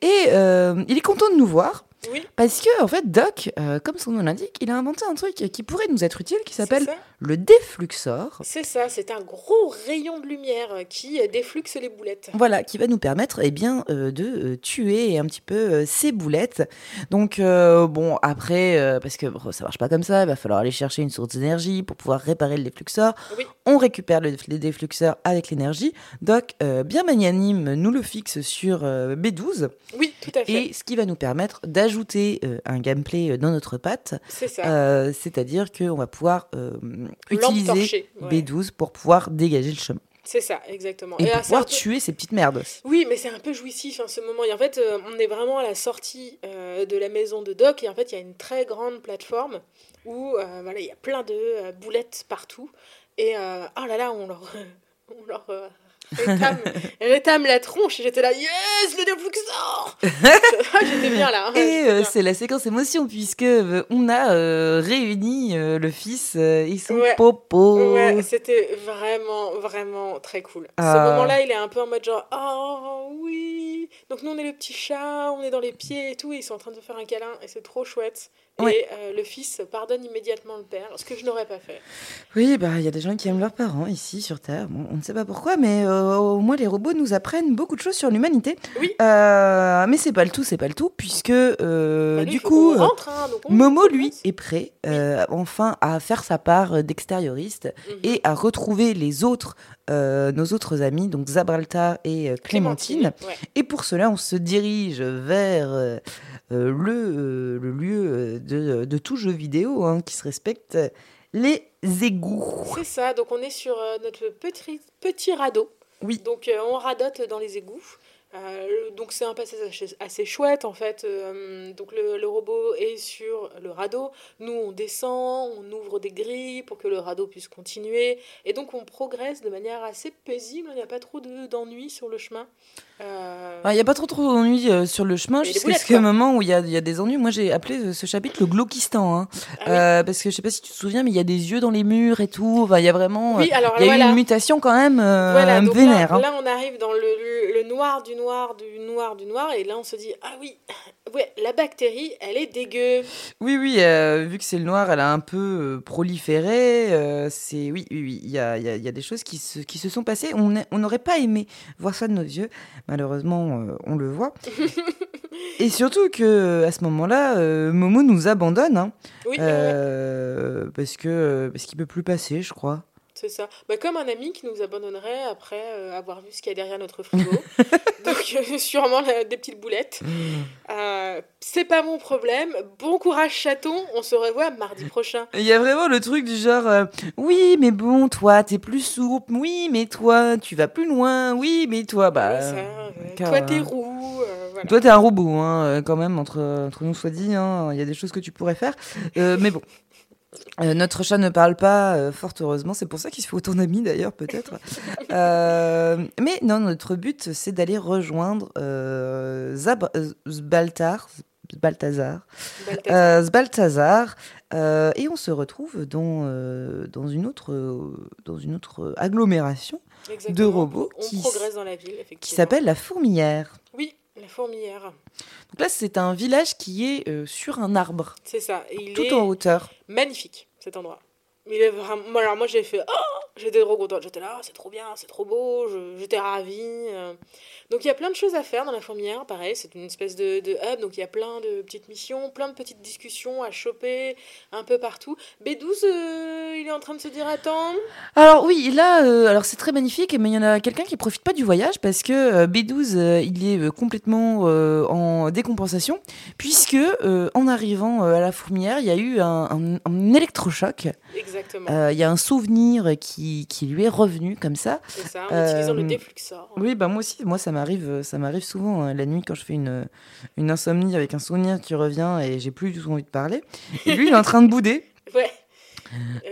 Et euh, il est content de nous voir Oui, parce que en fait Doc, euh, comme son nom l'indique, il a inventé un truc qui pourrait nous être utile qui s'appelle le défluxor. C'est ça, c'est un gros rayon de lumière qui euh, défluxe les boulettes. Voilà, qui va nous permettre eh bien, euh, de tuer un petit peu euh, ces boulettes. Donc, bon, après, parce que bon, ça marche pas comme ça, il va falloir aller chercher une source d'énergie pour pouvoir réparer le défluxeur. Oui. On récupère le, le défluxeur avec l'énergie. Doc, bien magnanime, nous le fixe sur euh, B12. Oui, tout à fait. Et ce qui va nous permettre d'ajouter euh, un gameplay euh, dans notre patte. C'est ça. Euh, C'est-à-dire qu'on va pouvoir utiliser torchée, ouais. B12 pour pouvoir dégager le chemin. C'est ça, exactement. Et pour c'est pouvoir peu- tuer ces petites merdes. Oui, mais c'est un peu jouissif en ce moment. Et en fait, euh, on est vraiment à la sortie euh, de la maison de Doc. Et en fait, il y a une très grande plateforme où euh, voilà, il y a plein de boulettes partout. Et oh là là, on leur, on leur rétame, rétame la tronche. Et j'étais là, yes, le défluxor J'étais bien là. hein, Et euh, c'est la séquence émotion puisque euh, on a euh, réuni le fils et son Ouais. popo. Ouais, c'était vraiment, vraiment très cool. Ah. Ce moment-là, il est un peu en mode genre, oh oui. Donc nous, on est le petit chat, on est dans les pieds et tout, et ils sont en train de faire un câlin, et c'est trop chouette. Ouais. Et euh, le fils pardonne immédiatement le père, ce que je n'aurais pas fait. Oui, bah il y a des gens qui aiment leurs parents ici sur Terre. Bon, on ne sait pas pourquoi, mais euh, au moins les robots nous apprennent beaucoup de choses sur l'humanité. Oui. Euh, mais c'est pas le tout, c'est pas le tout, puisque euh, Bah, du coup, rentre, hein, on- Momo lui est prêt, enfin à faire sa part d'extérioriste Mhm. et à retrouver les autres, nos autres amis, donc Zabralta et euh, Clémentine. ouais. Et pour cela, on se dirige vers euh, euh, le, euh, le lieu euh, de, de tout jeu vidéo hein, qui se respecte, les égouts. C'est ça, donc on est sur euh, notre petit, petit radeau. Oui. Donc euh, on radote dans les égouts. Euh, donc c'est un passage assez, chouette en fait. Euh, donc le, robot est sur le radeau. Nous on descend, on ouvre des grilles pour que le radeau puisse continuer. Et donc on progresse de manière assez paisible. Il n'y a pas trop de- d'ennuis sur le chemin. Il n'y a pas trop trop d'ennuis euh, sur le chemin, jusqu'à quoi. moment où il y a, y a des ennuis. Moi, j'ai appelé euh, ce chapitre le Glauquistan. Hein. ah oui. Euh, parce que je sais pas si tu te souviens, mais il y a des yeux dans les murs et tout. Enfin, il y a vraiment. Oui, il y a eu une mutation quand même euh, Voilà, donc vénère. là, hein. là, on arrive dans le, le- le noir du noir du noir du noir, et là on se dit ah oui, ouais, la bactérie, elle est dégueu. Oui, oui, euh, vu que c'est le noir, elle a un peu euh, proliféré. euh, c'est oui, oui, oui. Il y a, y a- il y a des choses qui se, qui se sont passées. On n'aurait pas aimé voir ça de nos yeux. Malheureusement, on le voit. Et surtout que à ce moment-là, Momo nous abandonne, hein, Oui, ouais, parce que parce qu'il peut plus passer, je crois. C'est ça. Bah, comme un ami qui nous abandonnerait après euh, avoir vu ce qu'il y a derrière notre frigo. Donc euh, sûrement la- des petites boulettes. Euh, c'est pas mon problème. Bon courage chaton, on se revoit mardi prochain. Il y a vraiment le truc du genre, oui, mais bon, toi, t'es plus souple. Oui, mais toi, tu vas plus loin. Oui, mais toi, bah. Oui, ça, car, toi t'es roux, voilà. Toi, t'es un robot, hein, quand même, entre, entre nous soit dit. hein, Il y a des choses que tu pourrais faire. Mais bon. Euh, notre chat ne parle pas, euh, fort heureusement. C'est pour ça qu'il se fait autant d'amis, d'ailleurs, peut-être. Euh, mais non, notre but, c'est d'aller rejoindre Zab- Zbaltar. Balthazar. Balthazar. Et on se retrouve dans, dans, une autre, dans une autre agglomération Exactement. de robots On qui s'appelle la Fourmilière. La fourmilière. Donc là, c'est un village qui est euh, sur un arbre, C'est ça. Et il tout est en hauteur. magnifique, cet endroit. Il est vraiment... moi, Alors moi, j'ai fait... Oh J'étais trop contente. J'étais là, c'est trop bien, c'est trop beau. J'étais ravie. euh. Donc il y a plein de choses à faire dans la fourmilière. Pareil, c'est une espèce de, de hub. Donc il y a plein de petites missions, plein de petites discussions à choper un peu partout. B12, euh, il est en train de se dire attends. Alors oui, là, euh, alors c'est très magnifique, mais il y en a quelqu'un qui profite pas du voyage parce que euh, B12, euh, il est complètement en décompensation, puisque en arrivant à la fourmilière, il y a eu un, un- un électrochoc. Exactement. Euh, Il y a un souvenir qui, qui lui est revenu comme ça. c'est ça, en utilisant le euh, défluxor. Oui, bah moi aussi, moi ça m'arrive, euh, ça m'arrive souvent hein, la nuit quand je fais une, une insomnie avec un souvenir qui revient et j'ai plus du tout envie de parler. Et lui, il est en train de bouder. Ouais.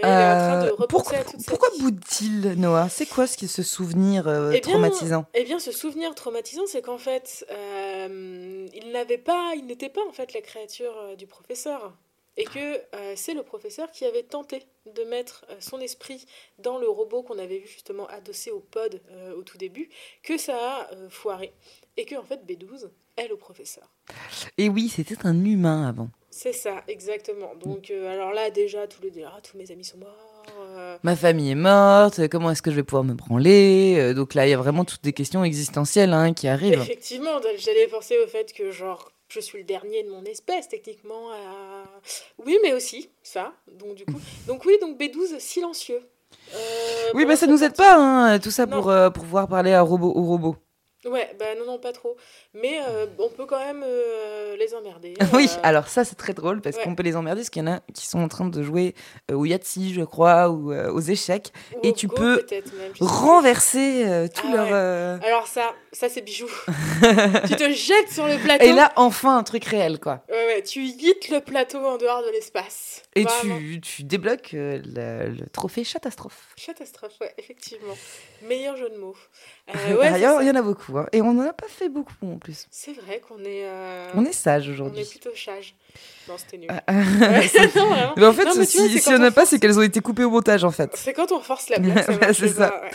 Euh, pourquoi pourquoi boude-t-il, Noah? C'est quoi ce, ce souvenir euh, Eh bien, traumatisant? Eh bien, ce souvenir traumatisant, c'est qu'en fait, euh, il n'avait pas, il n'était pas en fait la créature du professeur, et que euh, c'est le professeur qui avait tenté de mettre euh, son esprit dans le robot qu'on avait vu justement adossé au pod euh, au tout début, que ça a foiré, et que en fait B12 est le professeur. Et oui, c'était un humain avant. C'est ça, exactement. Donc, alors là, déjà, tous les ah, tous mes amis sont morts. Ma famille est morte, comment est-ce que je vais pouvoir me branler Donc là, il y a vraiment toutes des questions existentielles hein, qui arrivent. Effectivement, j'allais penser au fait que, genre, je suis le dernier de mon espèce, techniquement. à- Oui, mais aussi, ça. Donc, du coup. Donc, oui, donc B12 silencieux. Euh, Oui, bon, bah ça nous aide pas, hein, tout ça Non. pour, euh, pour pouvoir parler à robot, au robot. Ouais, bah non, non, pas trop. Mais euh, on peut quand même euh, les emmerder. Oui, euh, alors ça c'est très drôle parce ouais. qu'on peut les emmerder parce qu'il y en a qui sont en train de jouer au Yahtzee, je crois, ou aux échecs, ou et tu Go, peux même, renverser tout Ah leur... ouais. Alors, ça, ça c'est bijou. tu te jettes sur le plateau. Et là, enfin, un truc réel, quoi. Ouais, ouais, tu yites le plateau en dehors de l'espace. Et tu, tu débloques le, le trophée catastrophe. Catastrophe, ouais, effectivement. Meilleur jeu de mots. Ouais, D'ailleurs, il y en a beaucoup. Hein. Et on n'en a pas fait beaucoup en plus. C'est vrai qu'on est, euh, On est sage on est aujourd'hui. plutôt sage. Non, c'était nul. Non, vraiment. Mais en fait, Non, mais tu vois, si si on n'a pas, force- c'est qu'elles ont été coupées au montage, en fait. C'est quand on force la blague, c'est ça. pas, ouais.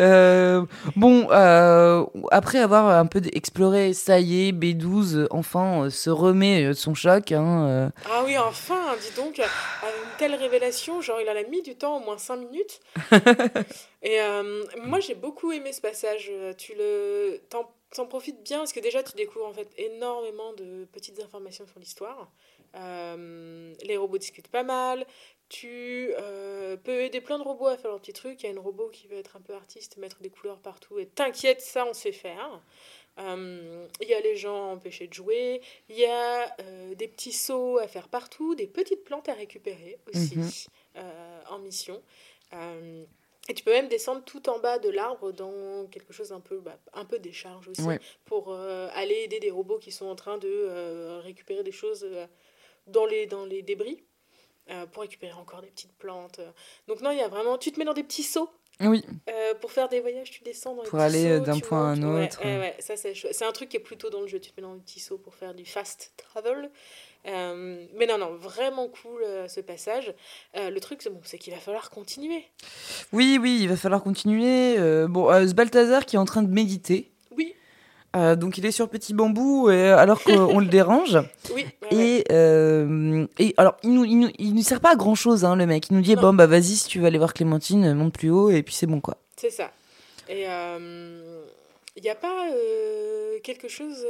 Euh, bon, euh, après avoir un peu exploré, ça y est, B12, euh, enfin, euh, se remet euh, de son choc. Hein, euh. Ah oui, enfin, dis donc, euh, une telle révélation, genre il en a mis du temps, au moins 5 minutes. Et euh, moi j'ai beaucoup aimé ce passage. Euh, Tu le, t'en, t'en profites bien parce que déjà tu découvres en fait énormément de petites informations sur l'histoire. Euh, les robots discutent pas mal. Tu euh, peux aider plein de robots à faire leurs petits trucs. Il y a une robot qui veut être un peu artiste, mettre des couleurs partout. Et t'inquiète, ça on sait faire. Euh, Il y a les gens empêchés de jouer. Il y a des petits sauts à faire partout, des petites plantes à récupérer aussi Mhm. en mission. Et tu peux même descendre tout en bas de l'arbre dans quelque chose un peu, bah, un peu décharge aussi, Ouais. pour euh, aller aider des robots qui sont en train de euh, récupérer des choses euh, dans, les, dans les débris, euh, pour récupérer encore des petites plantes. Donc non, il y a vraiment... Tu te mets dans des petits seaux Oui, euh, pour faire des voyages, tu descends dans Pour aller, euh, d'un point à un. Ouais, autre. ouais, ouais, ça c'est. C'est un truc qui est plutôt dans le jeu. Tu te mets dans les petits seaux pour faire du fast travel. Euh, mais non, non, vraiment cool euh, ce passage. Euh, le truc, c'est bon, c'est qu'il va falloir continuer. oui, oui, il va falloir continuer. Euh, bon, euh, ce Balthazar qui est en train de méditer. Euh, donc il est sur petit bambou euh, alors qu'on le dérange. oui. Et, euh, et alors, il nous, il nous, il nous sert pas à grand chose, hein, le mec. Il nous dit Non. bon, bah vas-y, si tu veux aller voir Clémentine, monte plus haut, et puis c'est bon, quoi. C'est ça. Et il n'y a pas quelque chose.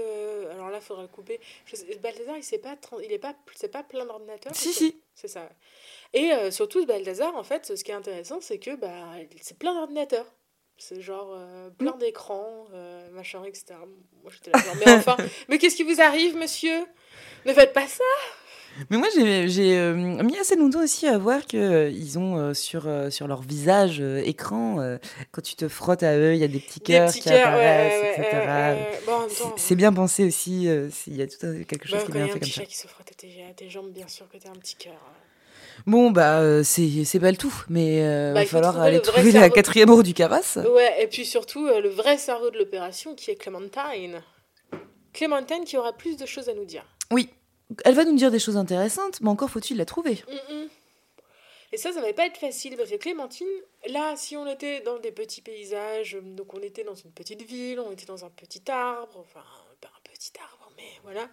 alors là, il faudra le couper. Je sais- Balthazar, il sait pas, il est pas, c'est pas plein d'ordinateurs. Si, si. C'est ça. Et surtout, Balthazar, en fait, ce qui est intéressant, c'est que bah, c'est plein d'ordinateurs. C'est genre euh, plein d'écrans, euh, machin, etc. Moi, j'étais là, genre, mais enfin, mais qu'est-ce qui vous arrive, monsieur? Ne faites pas ça Mais moi, j'ai euh, mis assez longtemps aussi à voir qu'ils ont euh, sur, euh, sur leur visage euh, écran, euh, quand tu te frottes à eux, il y a des petits cœurs qui ouais, apparaissent, ouais, etc. ouais, ouais. Bon, C'est- bien pensé aussi, euh, il y a tout un- quelque chose bah, qui est quand il y bien a un fait comme petit ça. chat qui se frotte à tes, à tes jambes, bien sûr que t'as un petit cœur. Bon, bah, euh, c'est c'est pas le tout, mais euh, Bah, va il faut falloir aller trouver la cerveau. quatrième roue du carrosse. Ouais, et puis surtout, euh, le vrai cerveau de l'opération qui est Clémentine. Clémentine qui aura plus de choses à nous dire. Oui, elle va nous dire des choses intéressantes, mais encore faut-il la trouver. Mm, mm. Et ça, ça va pas être facile parce que Clémentine, là, si on était dans des petits paysages, donc on était dans une petite ville, on était dans un petit arbre, enfin, pas un petit arbre, mais voilà.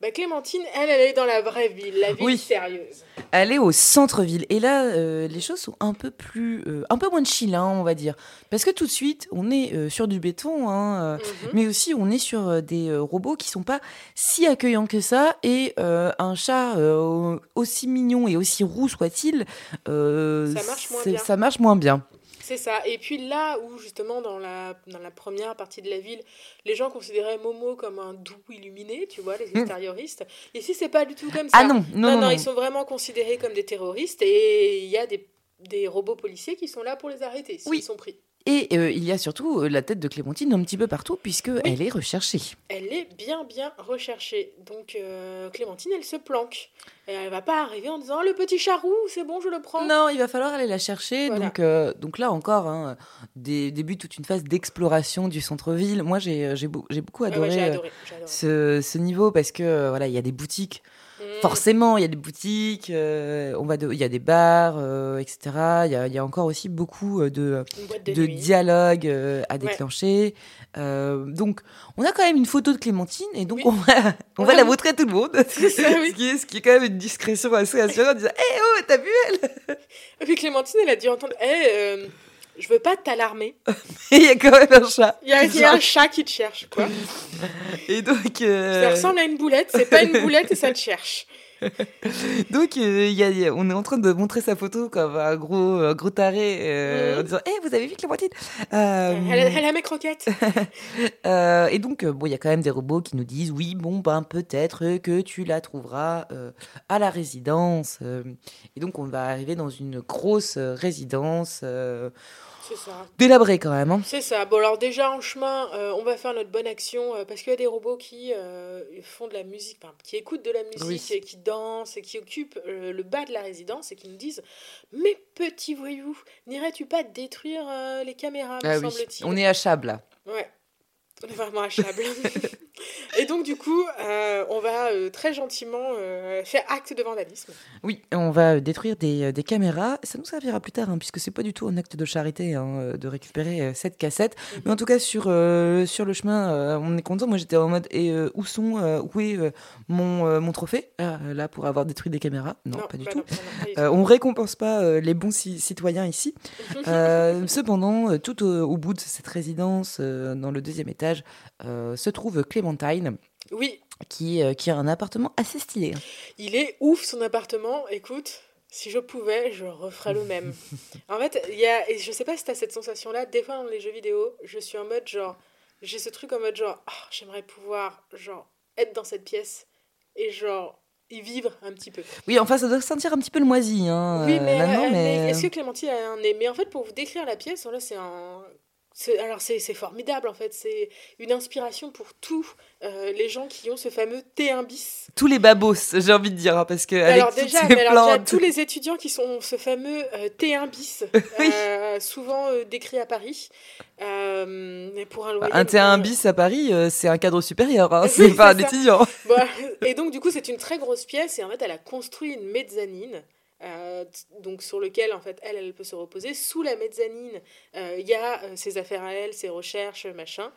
Bah, Clémentine, elle, elle est dans la vraie ville, la ville Oui. sérieuse. Elle est au centre-ville. Et là, euh, les choses sont un peu plus. euh, un peu moins chill, hein, on va dire. Parce que tout de suite, on est euh, sur du béton, hein, Mhm. mais aussi on est sur des robots qui sont pas si accueillants que ça. Et un chat aussi mignon et aussi roux soit-il, ça marche moins bien. C'est ça. Et puis là où, justement, dans la, dans la première partie de la ville, les gens considéraient Momo comme un doux illuminé, tu vois, les extérioristes. Ici, c'est pas du tout comme ça. Ah non, non, non. non. ils sont vraiment considérés comme des terroristes et il y a des, des robots policiers qui sont là pour les arrêter s'ils Oui. sont pris. Et euh, il y a surtout euh, la tête de Clémentine un petit peu partout, puisque elle est recherchée. Elle est bien, bien recherchée. Donc, euh, Clémentine, elle se planque. Et elle va pas arriver en disant Oh, le petit charou, c'est bon, je le prends. Non, il va falloir aller la chercher. Voilà. Donc, donc là encore, hein, dé- débute toute une phase d'exploration du centre-ville. Moi, j'ai j'ai beau- j'ai beaucoup ouais, adoré, ce, ce niveau parce que voilà, il y a des boutiques. Mm. Forcément, il y a des boutiques. euh, on va, de- il y a des bars, euh, etc. Il y a, il y a encore aussi beaucoup euh, de de, de nuit. dialogue euh, à déclencher. Donc, on a quand même une photo de Clémentine et donc Oui. on va, on va la montrer à tout le monde. C'est ça, oui. ce, qui est, ce qui est quand même une discrétion assez assurante en disant Eh oh, t'as vu Et puis Clémentine, elle a dû entendre Eh, euh, je veux pas t'alarmer. Il y a quand même un chat. Il y a, il y a un chat qui te cherche, quoi. Et donc, Ça euh, ressemble à une boulette, c'est pas une boulette et ça te cherche. donc euh, il y a- il y a- on est en train de montrer sa photo comme un gros, un gros taré euh, en disant Eh, vous avez vu Clémentine Euh, Elle, a- elle a mes croquettes. Et donc, bon, il y a quand même des robots qui nous disent oui, bon, ben peut-être que tu la trouveras à la résidence. et donc, on va arriver dans une grosse résidence C'est ça. délabrée quand même. hein. C'est ça. Bon, alors déjà en chemin, euh, on va faire notre bonne action euh, parce qu'il y a des robots qui euh, font de la musique, enfin, qui écoutent de la musique Oui. et qui dansent et qui occupent le bas de la résidence et qui nous disent Mais petit voyou, n'irais-tu pas détruire les caméras, me Ah oui, semble-t-il? On est à Chab là. Ouais. On est vraiment à Chable. et donc, du coup, euh, on va euh, très gentiment euh, faire acte de vandalisme. Oui, on va détruire des, des caméras. Ça nous servira plus tard, hein, puisque c'est pas du tout un acte de charité hein, de récupérer cette cassette. Mhm. Mais en tout cas, sur, sur le chemin, on est content. Moi, j'étais en mode et où sont, où est mon, mon trophée? Ah, Là, pour avoir détruit des caméras Non, pas du bah tout. non, non, on récompense pas les bons ci- citoyens ici. cependant, tout au, au bout de cette résidence, dans le deuxième étage, se trouve Clémentine, oui, qui, euh, qui a un appartement assez stylé. hein. il est ouf son appartement. Écoute, si je pouvais, je referais le même. En fait, il y a, et je sais pas si tu as cette sensation-là, des fois dans les jeux vidéo, je suis en mode genre, j'ai ce truc en mode genre, Ah, j'aimerais pouvoir genre être dans cette pièce et genre y vivre un petit peu. Oui, enfin, ça doit sentir un petit peu le moisi. Hein, Oui, euh, mais, euh, mais- mais est-ce que Clémentine a un nez? Mais en fait, pour vous décrire la pièce, là, c'est un. Alors, c'est formidable, en fait. C'est une inspiration pour tous euh, les gens qui ont ce fameux T1 bis. tous les babos, j'ai envie de dire, hein, parce que avec alors, déjà, mais alors, tous les étudiants qui sont ce fameux euh, T1 bis, Oui. euh, souvent décrit à Paris, mais pour un loyer. Un T1 euh, bis à Paris, c'est un cadre supérieur, hein, Oui, c'est pas un ça. étudiant. Et donc, du coup, c'est une très grosse pièce. Et en fait, elle a construit une mezzanine. Euh, donc sur lequel en fait elle elle peut se reposer sous la mezzanine euh, il y a euh, ses affaires à elle ses recherches machin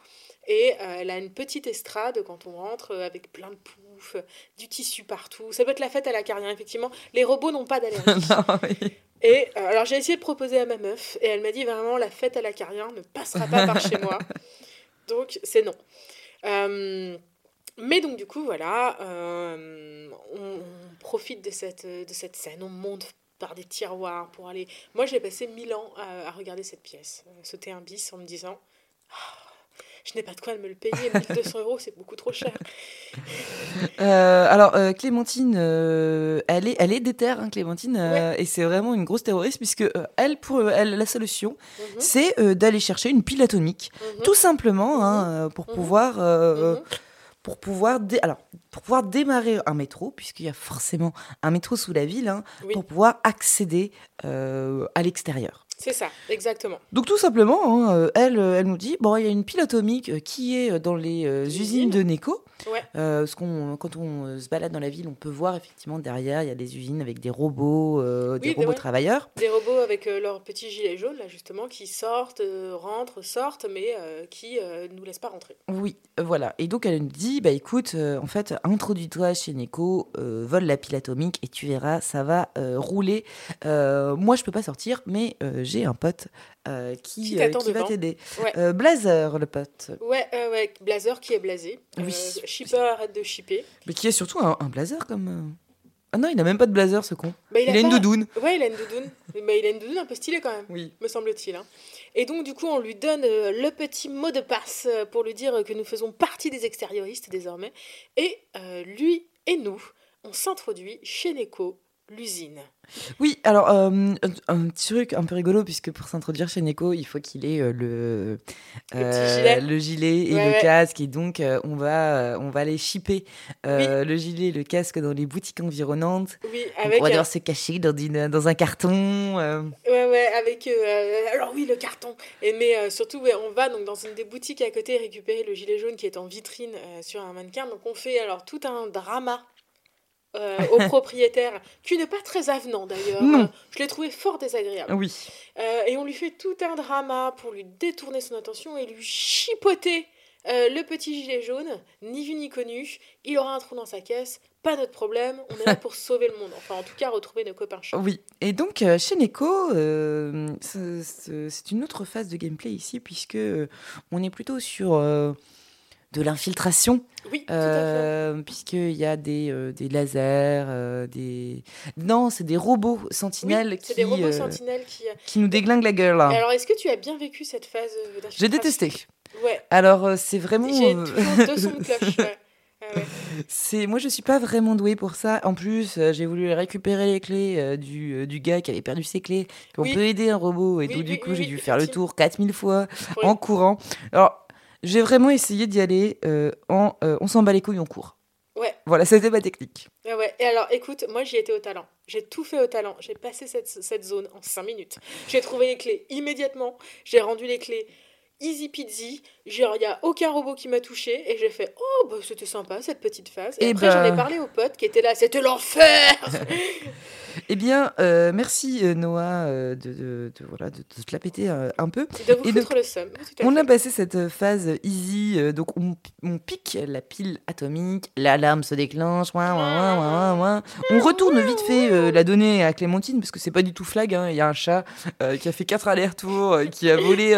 et elle a une petite estrade quand on rentre avec plein de poufs du tissu partout ça peut être la fête à la carrière effectivement les robots n'ont pas d'allergie oui. et alors j'ai essayé de proposer à ma meuf et elle m'a dit vraiment la fête à la carrière ne passera pas par chez moi. Donc c'est non. Euh, mais donc du coup voilà, euh, on, on profite de cette, de cette scène, on monte par des tiroirs pour aller... Moi j'ai passé mille ans à, à regarder cette pièce, euh, sauter un bis en me disant... Ah, je n'ai pas de quoi me le payer, 1200 euros c'est beaucoup trop cher. Euh, alors, euh, Clémentine, euh, elle est, elle est déterre, hein, Clémentine, et c'est vraiment une grosse terroriste, puisque elle, pour elle, la solution, Mhm, c'est d'aller chercher une pile atomique, mhm, tout simplement, hein, euh, pour Mhm. pouvoir, mhm. Pour pouvoir, dé- alors, pour pouvoir démarrer un métro, puisqu'il y a forcément un métro sous la ville, hein, Oui. pour pouvoir accéder euh, à l'extérieur. C'est ça, exactement. Donc tout simplement, hein, euh, elle, euh, elle nous dit, bon, il y a une pile atomique euh, qui est dans les euh, Usine. usines de Neco. Ouais. Euh, ce qu'on, quand on euh, se balade dans la ville, on peut voir effectivement derrière, il y a des usines avec des robots, des robots ouais. travailleurs. Des robots avec leurs petits gilets jaunes, là, justement, qui sortent, rentrent, sortent, mais qui ne nous laissent pas rentrer. Oui, voilà. Et donc elle nous dit, bah écoute, en fait, introduis-toi chez Neco, euh, vole la pile atomique et tu verras, ça va rouler. Moi, je peux pas sortir, mais j'ai un pote euh, qui, Qui euh, qui va t'aider. Ouais. Euh, Blazer, le pote, Ouais, ouais, Blazer qui est blasé. Oui. shipper arrête de shipper. mais qui est surtout un, un blazer comme. Ah non, il a même pas de blazer, ce con. Bah, Il, a a une pas- doudoune. Ouais, il a une doudoune. Mais il a une doudoune un peu stylée quand même, Oui. me semble-t-il. hein. Et donc, du coup, on lui donne euh, le petit mot de passe euh, pour lui dire que nous faisons partie des extérioristes désormais. Et euh, lui et nous, on s'introduit chez Neko, l'usine. Oui, alors euh, un, petit truc un peu rigolo puisque pour s'introduire chez Neko, il faut qu'il ait euh, le Le petit gilet. le gilet et Ouais, le ouais. casque et donc euh, on va euh, on va aller shipper euh, le gilet et le casque dans les boutiques environnantes. Oui, avec on va devoir se cacher dans, une- dans un carton. euh. Ouais, ouais, avec. euh, alors, oui, le carton. Et, mais euh, surtout, ouais, on va donc dans une des boutiques à côté récupérer le gilet jaune qui est en vitrine euh, sur un mannequin. Donc, on fait alors tout un drama. Euh, au propriétaire, qui n'est pas très avenant d'ailleurs. Non. Je l'ai trouvé fort désagréable. Oui. Euh, et on lui fait tout un drama pour lui détourner son attention et lui chipoter euh, le petit gilet jaune, ni vu ni connu. Il aura un trou dans sa caisse, pas notre problème. On est là pour sauver le monde. Enfin, en tout cas, retrouver nos copains chats. Oui, et donc euh, chez Neko, euh, ce- ce- c'est une autre phase de gameplay ici, puisque on est plutôt sur de l'infiltration, Oui, euh, puisqu'il y a des, euh, des lasers, euh, des... Non, c'est des robots sentinelles Oui, qui, c'est des robots euh, sentinelles qui. qui nous déglinguent la gueule. Alors, est-ce que tu as bien vécu cette phase d'infiltration? J'ai détesté. Ouais, Alors, c'est vraiment... j'ai toujours deux sons de cloche. ouais. Ah ouais. C'est moi je suis pas vraiment douée pour ça. En plus, euh, j'ai voulu récupérer les clés euh, du, euh, du gars qui avait perdu ses clés. On Oui. peut aider un robot et Oui, donc du coup, j'ai dû faire le tour 4000 fois en courant. Alors, j'ai vraiment essayé d'y aller en en, euh, on s'en bat les couilles, on court. Ouais. Voilà, c'était ma technique. Ouais. Et alors, écoute, moi j'y étais au talent. J'ai tout fait au talent. J'ai passé cette, cette zone en 5 minutes. J'ai trouvé les clés immédiatement. J'ai rendu les clés easy peasy. Genre, il n'y a aucun robot qui m'a touché. Et j'ai fait Oh, bah, c'était sympa cette petite phase. Et, Eh après, j'en ai ben. parlé aux potes qui étaient là. C'était l'enfer Eh bien, euh, merci euh, Noah euh, de, de- de- voilà, de, de te la péter un peu. De vous Et de- foutre le seum. On a passé cette phase easy, donc on, on pique la pile atomique, l'alarme se déclenche, ouin, ouin, ouin, ouin, ouin. on retourne vite fait euh, la donner à Clémentine parce que c'est pas du tout flag, hein. il y a un chat euh, qui a fait quatre allers-retours, qui a volé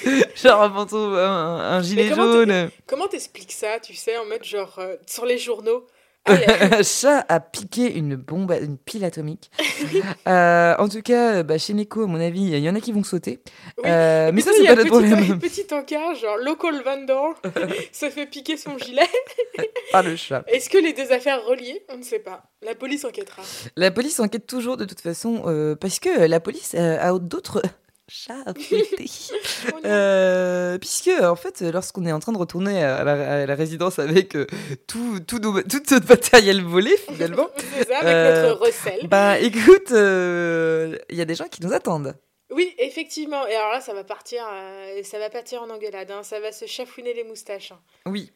genre un fantôme, un, un gilet comment jaune. Comment t'expliques ça, tu sais, en mode genre sur les journaux? Un chat a piqué une bombe, une pile atomique. Euh, en tout cas, bah, chez Neko, à mon avis, il y en a qui vont sauter. Euh, mais ça, c'est pas notre problème. Petit encart, genre local vendor, se fait piquer son gilet? Par le chat. Est-ce que les deux affaires reliées? On ne sait pas. La police enquêtera. La police enquête toujours de toute façon, euh, parce que la police a d'autres chat euh, puisque, en fait, lorsqu'on est en train de retourner à la, résidence avec euh, tout, tout toute notre matériel volé, finalement. C'est ça, avec notre euh, recel. Bah, écoute, il y a des gens qui nous attendent. Oui, effectivement. Et alors là, ça va partir, ça va partir en engueulade. Hein. Ça va se chafouiner les moustaches. Hein. Oui.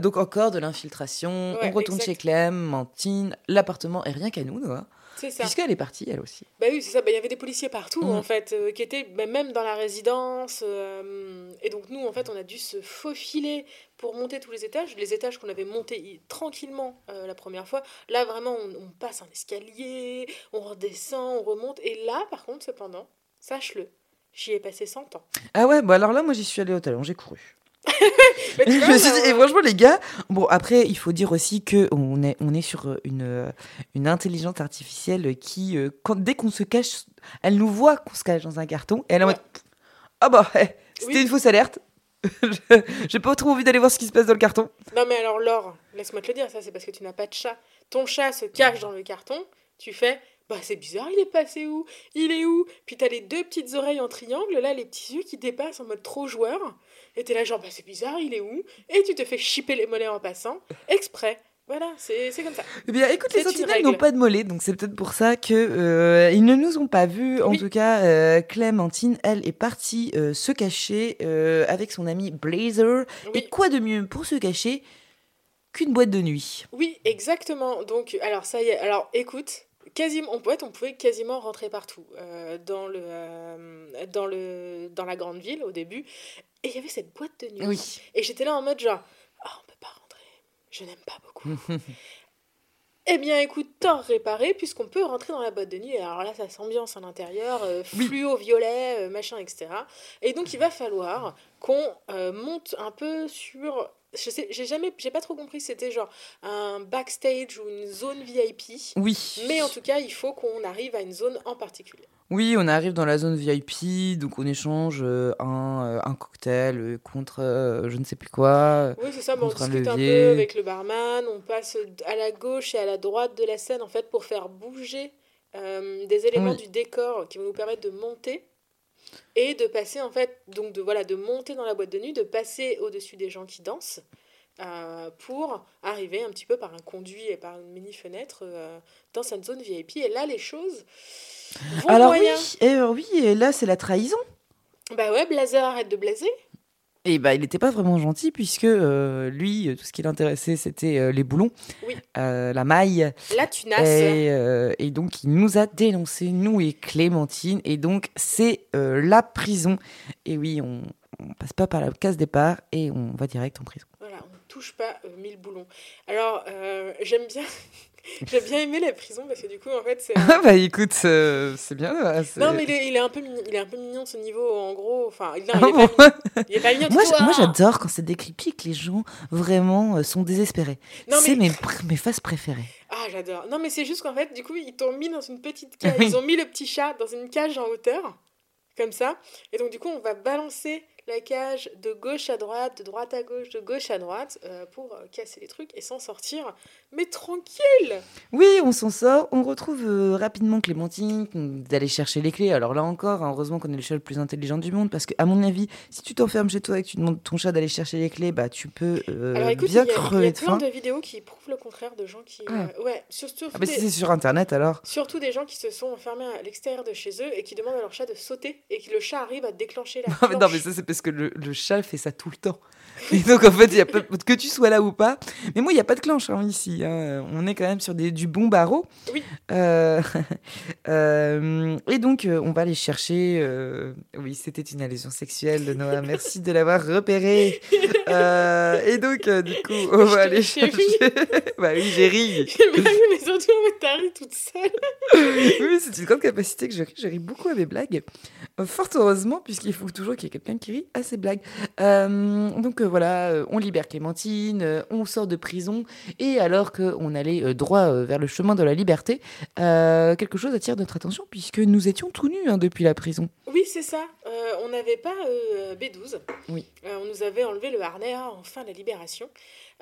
donc encore de l'infiltration. on retourne chez Clem, Mantine. L'appartement est rien qu'à nous, Noah. C'est ça. Puisqu'elle est partie, elle aussi. Bah oui, c'est ça. Bah, il y avait des policiers partout, mm. en fait, euh, qui étaient bah, même dans la résidence. Euh, et donc, nous, en fait, on a dû se faufiler pour monter tous les étages. Les étages qu'on avait montés tranquillement euh, la première fois. Là, vraiment, on, passe un escalier, on redescend, on remonte. Et là, par contre, cependant, sache-le, j'y ai passé 100 ans. Ah ouais, bah alors là, moi, j'y suis allée au talon, j'ai couru. je me suis dit, et franchement, les gars, bon, après, il faut dire aussi qu'on est, on est sur une, une intelligence artificielle qui, euh, quand, dès qu'on se cache, elle nous voit qu'on se cache dans un carton et elle est en mode Ah bah, eh, c'était une fausse alerte. J'ai pas trop envie d'aller voir ce qui se passe dans le carton. Non, mais alors, Laure, laisse-moi te le dire, ça, c'est parce que tu n'as pas de chat. Ton chat se cache dans le carton, tu fais bah c'est bizarre, il est passé où? Il est où? Puis t'as les deux petites oreilles en triangle, là, les petits yeux qui dépassent en mode trop joueur. Et t'es là, genre, bah c'est bizarre, il est où? Et tu te fais chipper les mollets en passant, exprès. Voilà, c'est comme ça. Eh bien, écoute, les sentinelles n'ont pas de mollets, donc c'est peut-être pour ça que euh, ils ne nous ont pas vus. En tout cas, euh, Clémentine, elle, est partie euh, se cacher avec son ami Blazer. Et quoi de mieux pour se cacher qu'une boîte de nuit? Oui, exactement. Donc, alors ça y est. Alors, écoute, quasiment, on pouvait, on pouvait quasiment rentrer partout dans le dans le dans la grande ville au début. Et il y avait cette boîte de nuit. Oui. Et j'étais là en mode genre, oh, on peut pas rentrer. Je n'aime pas beaucoup. eh bien, écoute, tort réparé, puisqu'on peut rentrer dans la boîte de nuit. Alors là, ça s'ambiance à l'intérieur, euh, fluo, violet, euh, machin, etc. Et donc, il va falloir qu'on euh, monte un peu sur je sais, j'ai jamais, j'ai pas trop compris si c'était genre un backstage ou une zone VIP. Oui. Mais en tout cas, il faut qu'on arrive à une zone en particulier. Oui, on arrive dans la zone VIP, donc on échange euh, un, euh, un cocktail euh, contre je ne sais plus quoi. Oui, c'est ça, on discute un, peu avec le barman, on passe à la gauche et à la droite de la scène en fait pour faire bouger des éléments du décor qui vont nous permettre de monter et de passer en fait, donc de, voilà, de monter dans la boîte de nuit, de passer au-dessus des gens qui dansent. pour arriver un petit peu par un conduit et par une mini fenêtre dans cette zone VIP. Et là, les choses alors oui, et, euh, oui, et là c'est la trahison. Bah ouais, Blazer arrête de blazer. Et bah il n'était pas vraiment gentil puisque euh, lui, tout ce qui l'intéressait c'était euh, les boulons, la maille. La tunasse. Et, et, donc il nous a dénoncé, nous et Clémentine, et donc c'est la prison. Et oui, on, on passe pas par la case départ et on va direct en prison. Voilà, on touche pas mille boulons. Alors j'aime bien. J'ai bien aimé la prison parce que du coup, en fait, c'est. Ah bah écoute, euh, c'est bien. non, mais il est, il est, un peu mignon, il est un peu mignon ce niveau, en gros. Enfin, il, non, il, est, pas, il est pas mignon. moi, moi j'adore quand c'est décrit que les gens vraiment euh, sont désespérés. C'est mes, mes phases préférées. Ah, j'adore. Non, mais c'est juste qu'en fait, du coup, ils t'ont mis dans une petite cage. Ils ont mis le petit chat dans une cage en hauteur, comme ça. Et donc, du coup, on va balancer la cage de gauche à droite, de droite à gauche, de gauche à droite, euh, pour euh, casser les trucs et s'en sortir, mais tranquille Oui, on s'en sort, on retrouve euh, rapidement Clémentine, d'aller chercher les clés. Alors là encore, hein, heureusement qu'on est le chat le plus intelligent du monde, parce que à mon avis, si tu t'enfermes chez toi et que tu demandes ton chat d'aller chercher les clés, bah tu peux Alors, écoute, bien crever de faim. Il y a plein de vidéos qui prouvent le contraire de gens qui... Ah. ouais, surtout... Ah bah si c'est sur Internet alors Surtout des gens qui se sont enfermés à l'extérieur de chez eux et qui demandent à leur chat de sauter et que le chat arrive à déclencher la non, mais ça c'est parce que le, le, chat fait ça tout le temps. Et donc en fait, y a que tu sois là ou pas. Mais moi, il n'y a pas de clenche hein, ici. Hein. On est quand même sur des, du bon barreau. Oui. Euh, euh, et donc, euh, on va aller chercher. oui, c'était une allusion sexuelle de Noah. Merci de l'avoir repéré. Et donc, du coup, on va aller chercher. bah oui, j'ai ri. mais surtout, t'as ri toute seule. oui, c'est une grande capacité que je ris. Je ris beaucoup à mes blagues. Fort heureusement, puisqu'il faut toujours qu'il y ait quelqu'un qui rit à ses blagues. donc voilà, on libère Clémentine, on sort de prison. Et alors qu'on allait droit vers le chemin de la liberté, quelque chose attire notre attention, puisque nous étions tout nus hein, depuis la prison. Oui, c'est ça. on n'avait pas B12. Oui. on nous avait enlevé le harnais à enfin la libération.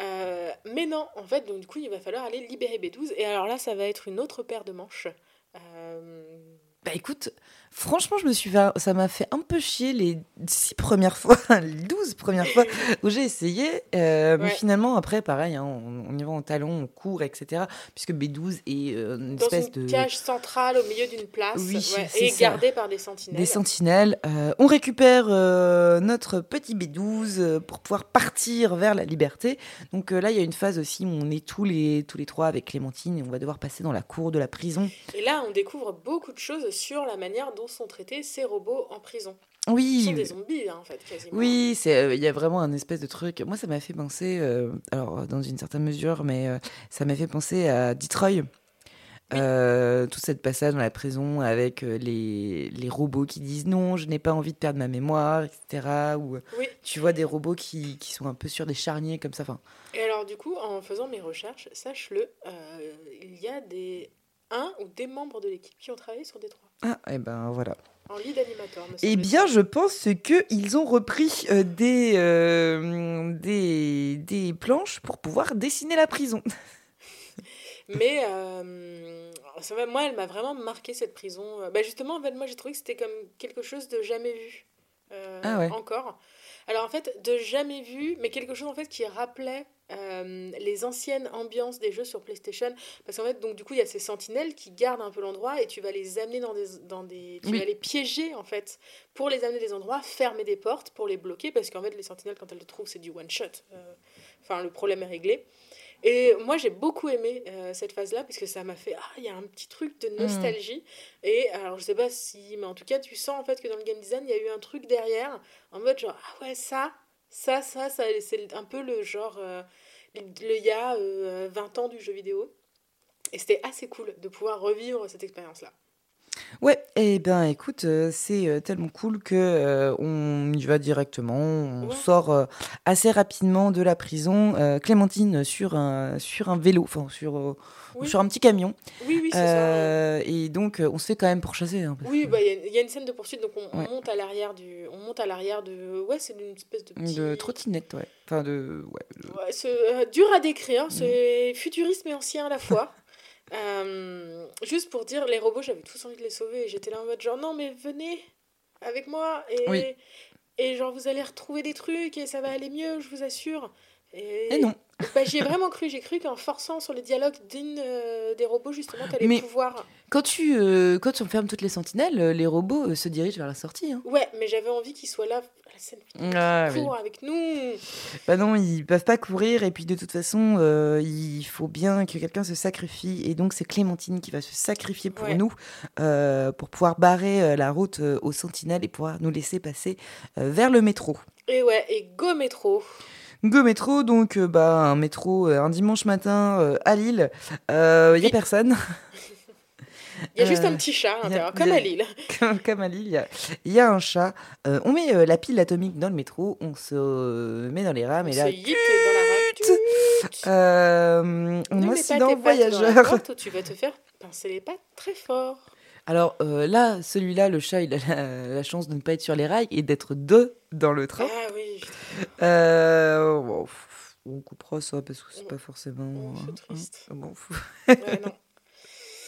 Euh, mais non, en fait, donc du coup, il va falloir aller libérer B12. Et alors là, ça va être une autre paire de manches. Euh, bah écoute, Franchement, je me suis ça m'a fait un peu chier les six premières fois, les douze premières fois où j'ai essayé. Euh, mais finalement, après, pareil, hein, on, y va en talon, on court, etc. Puisque B12 est euh, une Dans espèce une de. cage centrale au milieu d'une place et gardée par des sentinelles. Des sentinelles. Euh, on récupère notre petit B12 pour pouvoir partir vers la liberté. Donc là, il y a une phase aussi où on est tous les, tous les trois avec Clémentine et on va devoir passer dans la cour de la prison. Et là, on découvre beaucoup de choses sur la manière dont sont traités ces robots en prison. Oui. Ils sont des zombies, hein, en fait, quasiment. Oui, euh, il y a vraiment un espèce de truc. Moi, ça m'a fait penser, euh, alors dans une certaine mesure, mais euh, ça m'a fait penser à Detroit. tout cette passage dans la prison avec les, les, robots qui disent non, je n'ai pas envie de perdre ma mémoire, etc. Ou tu vois des robots qui, qui, sont un peu sur des charniers comme ça. Fin... Et alors, du coup, en faisant mes recherches, sache-le, il y a des un ou des membres de l'équipe qui ont travaillé sur Détroit. Ah, et eh ben voilà. En lead animateur. Eh bien, je pense qu'ils ont repris euh, des, euh, des, des planches pour pouvoir dessiner la prison. Mais euh, moi, elle m'a vraiment marqué cette prison. Bah, justement, en fait, moi, j'ai trouvé que c'était comme quelque chose de jamais vu. ah ouais. Encore. Alors, en fait, de jamais vu, mais quelque chose en fait qui rappelait euh, les anciennes ambiances des jeux sur PlayStation. Parce qu'en fait, donc, du coup, il y a ces sentinelles qui gardent un peu l'endroit et tu vas les amener dans des. Dans des tu vas les piéger, en fait, pour les amener des endroits, fermer des portes pour les bloquer. Parce qu'en fait, les sentinelles, quand elles le trouvent, c'est du one-shot. Euh, enfin, le problème est réglé. Et moi, j'ai beaucoup aimé euh, cette phase-là, parce que ça m'a fait, ah, il y a un petit truc de nostalgie. Et alors, je sais pas si, mais en tout cas, tu sens en fait que dans le game design, il y a eu un truc derrière, en mode genre, ah ouais, ça, ça, ça, ça c'est un peu le genre. Euh, le il y a 20 euh, ans du jeu vidéo. Et c'était assez cool de pouvoir revivre cette expérience-là. Ouais, et eh ben écoute, euh, c'est tellement cool que on y va directement, on sort assez rapidement de la prison. Clémentine sur un sur un vélo, enfin sur sur un petit camion. Oui, oui, c'est ça. Euh, et donc, euh, on se fait quand même pourchasser. Hein, oui, bah, il bah, y, y, a une scène de poursuite, donc on, monte à l'arrière du. On monte à l'arrière de. Ouais, c'est une espèce de. Petit... De trottinette, ouais. Enfin, de. Ouais, euh, dur à décrire, c'est mm. futuriste mais ancien à la fois. juste pour dire, les robots, j'avais tous envie de les sauver. Et j'étais là en mode genre, non, mais venez avec moi. Et, et genre, vous allez retrouver des trucs et ça va aller mieux, je vous assure. Et, non. Bah, j'y ai vraiment cru. J'ai cru qu'en forçant sur les dialogues d'une euh, des robots, justement, tu allais pouvoir. Quand tu, euh, quand toutes les sentinelles, euh, les robots se dirigent vers la sortie. Hein. Ouais, mais j'avais envie qu'ils soient là courent avec nous. Bah non, ils peuvent pas courir. Et puis de toute façon, il faut bien que quelqu'un se sacrifie. Et donc, c'est Clémentine qui va se sacrifier pour nous, pour pouvoir barrer la route aux sentinelles et pouvoir nous laisser passer vers le métro. Et ouais, et go métro. Go métro, donc euh, bah, un métro euh, un dimanche matin euh, à Lille. Il n'y a personne. Il y a juste un petit chat à l'intérieur, comme à Lille. Comme, à Lille, il y a, un chat. on met la pile atomique dans le métro, on se met dans les rames on et là. Se dans rame. on accident voyageur. tu vas te faire pincer les pattes très fort. Alors là, celui-là, le chat, il a la, chance de ne pas être sur les rails et d'être deux dans le train. Ah oui. Euh, on coupera ça parce que c'est pas forcément. c'est hein, triste. Bon, ouais, non.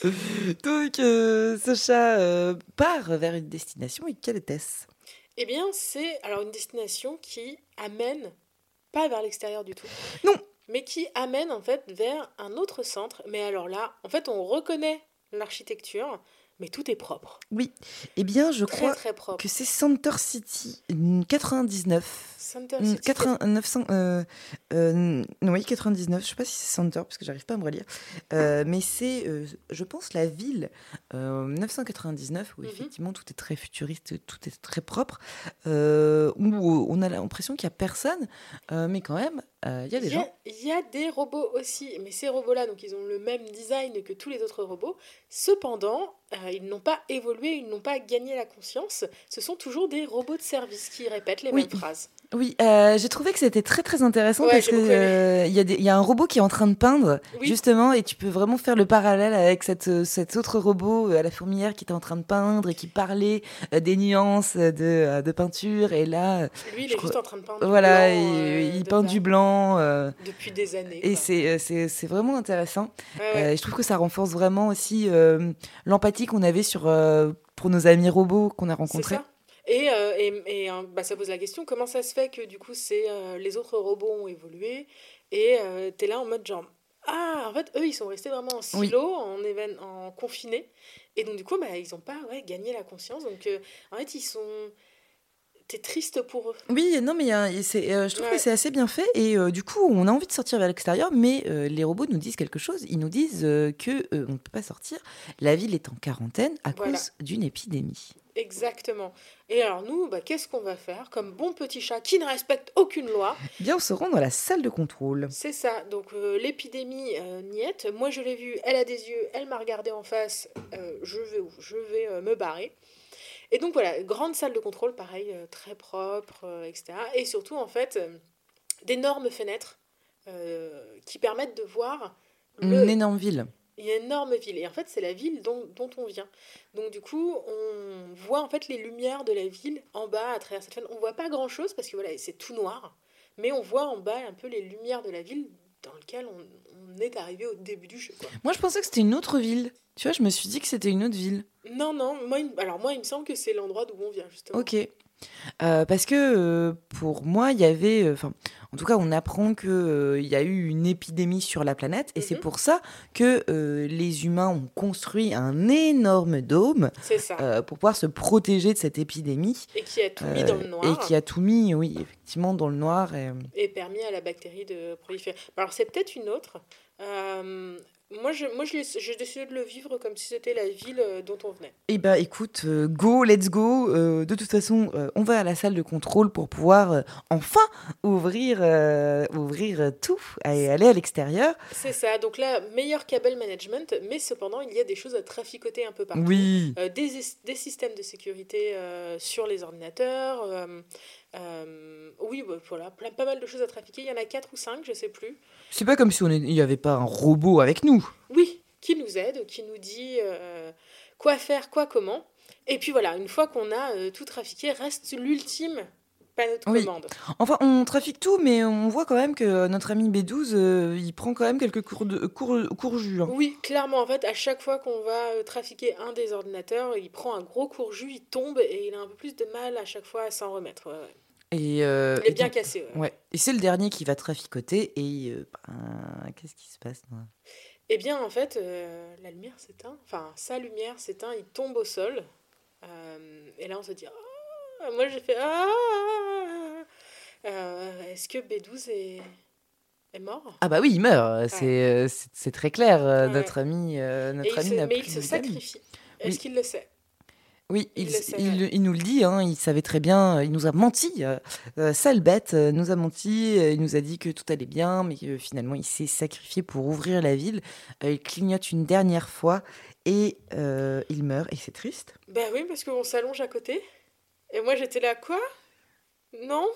Donc, euh, ce chat euh, part vers une destination et quelle était-ce? Eh bien, c'est alors une destination qui amène pas vers l'extérieur du tout. Non. Mais qui amène en fait vers un autre centre. Mais alors là, en fait, on reconnaît l'architecture, mais tout est propre. Oui. Eh bien, je Très, crois très que c'est Center City mm, 99. Center Mm, City, 80, 900, euh, euh, oui, 99. Je sais pas si c'est Center parce que j'arrive pas à me relire. Euh, mais c'est, euh, je pense, la ville euh, 999 où Mhm. effectivement tout est très futuriste, tout est très propre, euh, où on a l'impression qu'il y a personne, euh, mais quand même, euh, il y a des Il y a- gens. Il y a des robots aussi, mais ces robots-là, donc ils ont le même design que tous les autres robots. Cependant, euh, ils n'ont pas évolué, ils n'ont pas gagné la conscience. Ce sont toujours des robots de service qui répètent les Oui. mêmes phrases. Oui, euh, j'ai trouvé que c'était très très intéressant Ouais, parce que euh, il y, y a un robot qui est en train de peindre Oui. justement et tu peux vraiment faire le parallèle avec cette, euh, cet autre robot euh, à la fourmilière qui était en train de peindre et qui parlait euh, des nuances de, de peinture et là, Lui, il est crois- juste en train de peindre. voilà, blanc, il, euh, peint du blanc euh, Depuis des années. et c'est vraiment intéressant. Ouais, ouais. et je trouve que ça renforce vraiment aussi euh, l'empathie qu'on avait sur euh, pour nos amis robots qu'on a rencontrés. Et, euh, et, et, hein, bah, ça pose la question comment ça se fait que du coup c'est euh, les autres robots ont évolué et euh, t'es là en mode genre ah en fait eux ils sont restés vraiment en Oui. silo en évén- en confiné et donc du coup bah, ils ont pas ouais, gagné la conscience donc euh, en fait ils sont t'es triste pour eux Oui, non, mais c'est, euh, je trouve Ouais. que c'est assez bien fait. Et euh, du coup, on a envie de sortir vers l'extérieur, mais euh, les robots nous disent quelque chose. Ils nous disent que on ne peut pas sortir. La ville est en quarantaine à Voilà. cause d'une épidémie. exactement et alors nous bah, qu'est-ce qu'on va faire comme bon petit chat qui ne respecte aucune loi? Bien, on se rend dans la salle de contrôle. C'est ça, donc euh, l'épidémie euh, niette. Moi je l'ai vue, elle a des yeux, elle m'a regardé en face, euh, je vais où? Je vais me barrer. Et donc voilà, grande salle de contrôle, pareil, euh, très propre, euh, etc. Et surtout en fait, euh, d'énormes fenêtres qui permettent de voir le, Une énorme ville. une énorme ville. Et en fait, c'est la ville dont, dont on vient. Donc, du coup, on voit en fait les lumières de la ville en bas à travers cette fenêtre. On voit pas grand chose parce que voilà, c'est tout noir. Mais on voit en bas un peu les lumières de la ville dans lequel on, on est arrivé au début du jeu. Quoi. Moi, je pensais que c'était une autre ville. Tu vois, je me suis dit que c'était une autre ville. Non, non, moi, il- alors moi, il me semble que c'est l'endroit d'où on vient, justement. Ok. Euh, parce que euh, pour moi, il y avait, euh, enfin, en tout cas, on apprend euh, il y a eu une épidémie sur la planète, et c'est Mhm. pour ça que les humains ont construit un énorme dôme pour pouvoir se protéger de cette épidémie, et qui a tout mis dans le noir. et qui a tout mis, oui, effectivement, dans le noir. Et... et permis à la bactérie de proliférer. Alors c'est peut-être une autre. Moi, je, moi je j'ai décidé de le vivre comme si c'était la ville euh, dont on venait. Eh ben, écoute, euh, go, let's go. Euh, de toute façon, euh, on va à la salle de contrôle pour pouvoir euh, enfin ouvrir, ouvrir tout et aller à l'extérieur. C'est ça. Donc là, meilleur cable management, mais cependant, il y a des choses à traficoter un peu partout. Oui. Des, des systèmes de sécurité sur les ordinateurs. Euh, oui, bah, voilà, plein, pas mal de choses à trafiquer. Il y en a 4 ou 5, je sais plus. C'est pas comme si on n'y avait pas un robot avec nous. Oui, qui nous aide, qui nous dit euh, quoi faire, quoi, comment. Et puis voilà, une fois qu'on a euh, tout trafiqué, reste l'ultime Oui. commande. Enfin, on trafique tout, mais on voit quand même que notre ami B12, euh, il prend quand même quelques cours de cours, cours jus. hein. Oui, clairement, en fait, à chaque fois qu'on va euh, trafiquer un des ordinateurs, il prend un gros courjus, il tombe et il a un peu plus de mal à chaque fois à s'en remettre. ouais, ouais. Et, euh, Il est et bien donc- cassé. ouais. Ouais. Et c'est le dernier qui va traficoter. Et euh, ben, qu'est-ce qui se passe Eh bien, en fait, euh, la lumière s'éteint. Enfin, sa lumière s'éteint, il tombe au sol. Et là, on se dit Ah Moi, j'ai fait Ah Euh, Est-ce que B12 est, est mort? Ah bah oui, il meurt. C'est euh, c'est- très clair. euh, Ouais. Notre ami, euh, notre ami se- Mais il se sacrifie. Est-ce Oui. qu'il le sait? Oui, Il il, le sait, il- ouais. il nous le dit, hein, il savait très bien, euh, il nous a menti, euh, euh, sale bête, euh, nous a menti, euh, il nous a dit que tout allait bien, mais que finalement il s'est sacrifié pour ouvrir la ville. Euh, il clignote une dernière fois et euh, il meurt, et c'est triste. Ben oui, parce qu'on s'allonge à côté. Et moi, j'étais là Quoi? Non?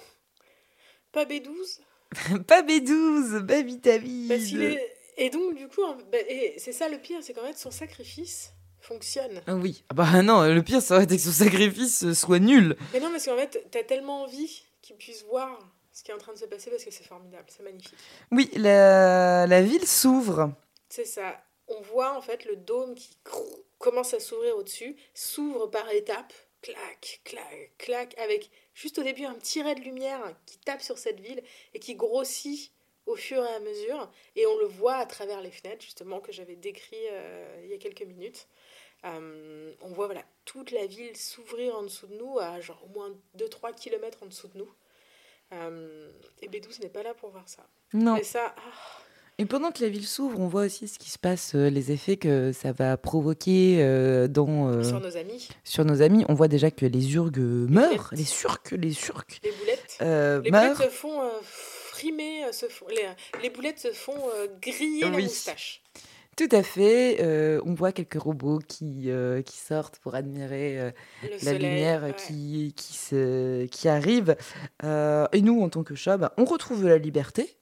Pas B12 Pas B12, baby David Parce qu'il est... Et donc, du coup, et c'est ça le pire, c'est qu'en fait, son sacrifice fonctionne. Ah Oui, ah bah non, le pire ça aurait été que son sacrifice euh, soit nul. Mais non, parce qu'en fait, t'as tellement envie qu'il puisse voir ce qui est en train de se passer parce que c'est formidable, c'est magnifique. Oui, la, la ville s'ouvre. C'est ça. On voit en fait le dôme qui commence à s'ouvrir au-dessus, s'ouvre par étapes, clac, clac, clac, avec juste au début un petit ray de lumière qui tape sur cette ville et qui grossit au fur et à mesure. Et on le voit à travers les fenêtres, justement, que j'avais décrit euh, il y a quelques minutes. on voit voilà, toute la ville s'ouvrir en dessous de nous, à genre au moins 2-3 km en dessous de nous. et B12 n'est pas là pour voir ça. Non. Et ça, ah, Et pendant que la ville s'ouvre, on voit aussi ce qui se passe, euh, les effets que ça va provoquer euh, dans, euh, sur nos amis, sur nos amis. On voit déjà que les urgues meurent, boulettes. les surques, les surques les boulettes. Les meurent. boulettes se font frimer, se font, les, les boulettes se font griller la Oui. moustache. Tout à fait. euh, on voit quelques robots qui, euh, qui sortent pour admirer euh, la soleil, lumière ouais. qui, qui, se, qui arrive. Et nous, en tant que chat, bah, on retrouve la liberté.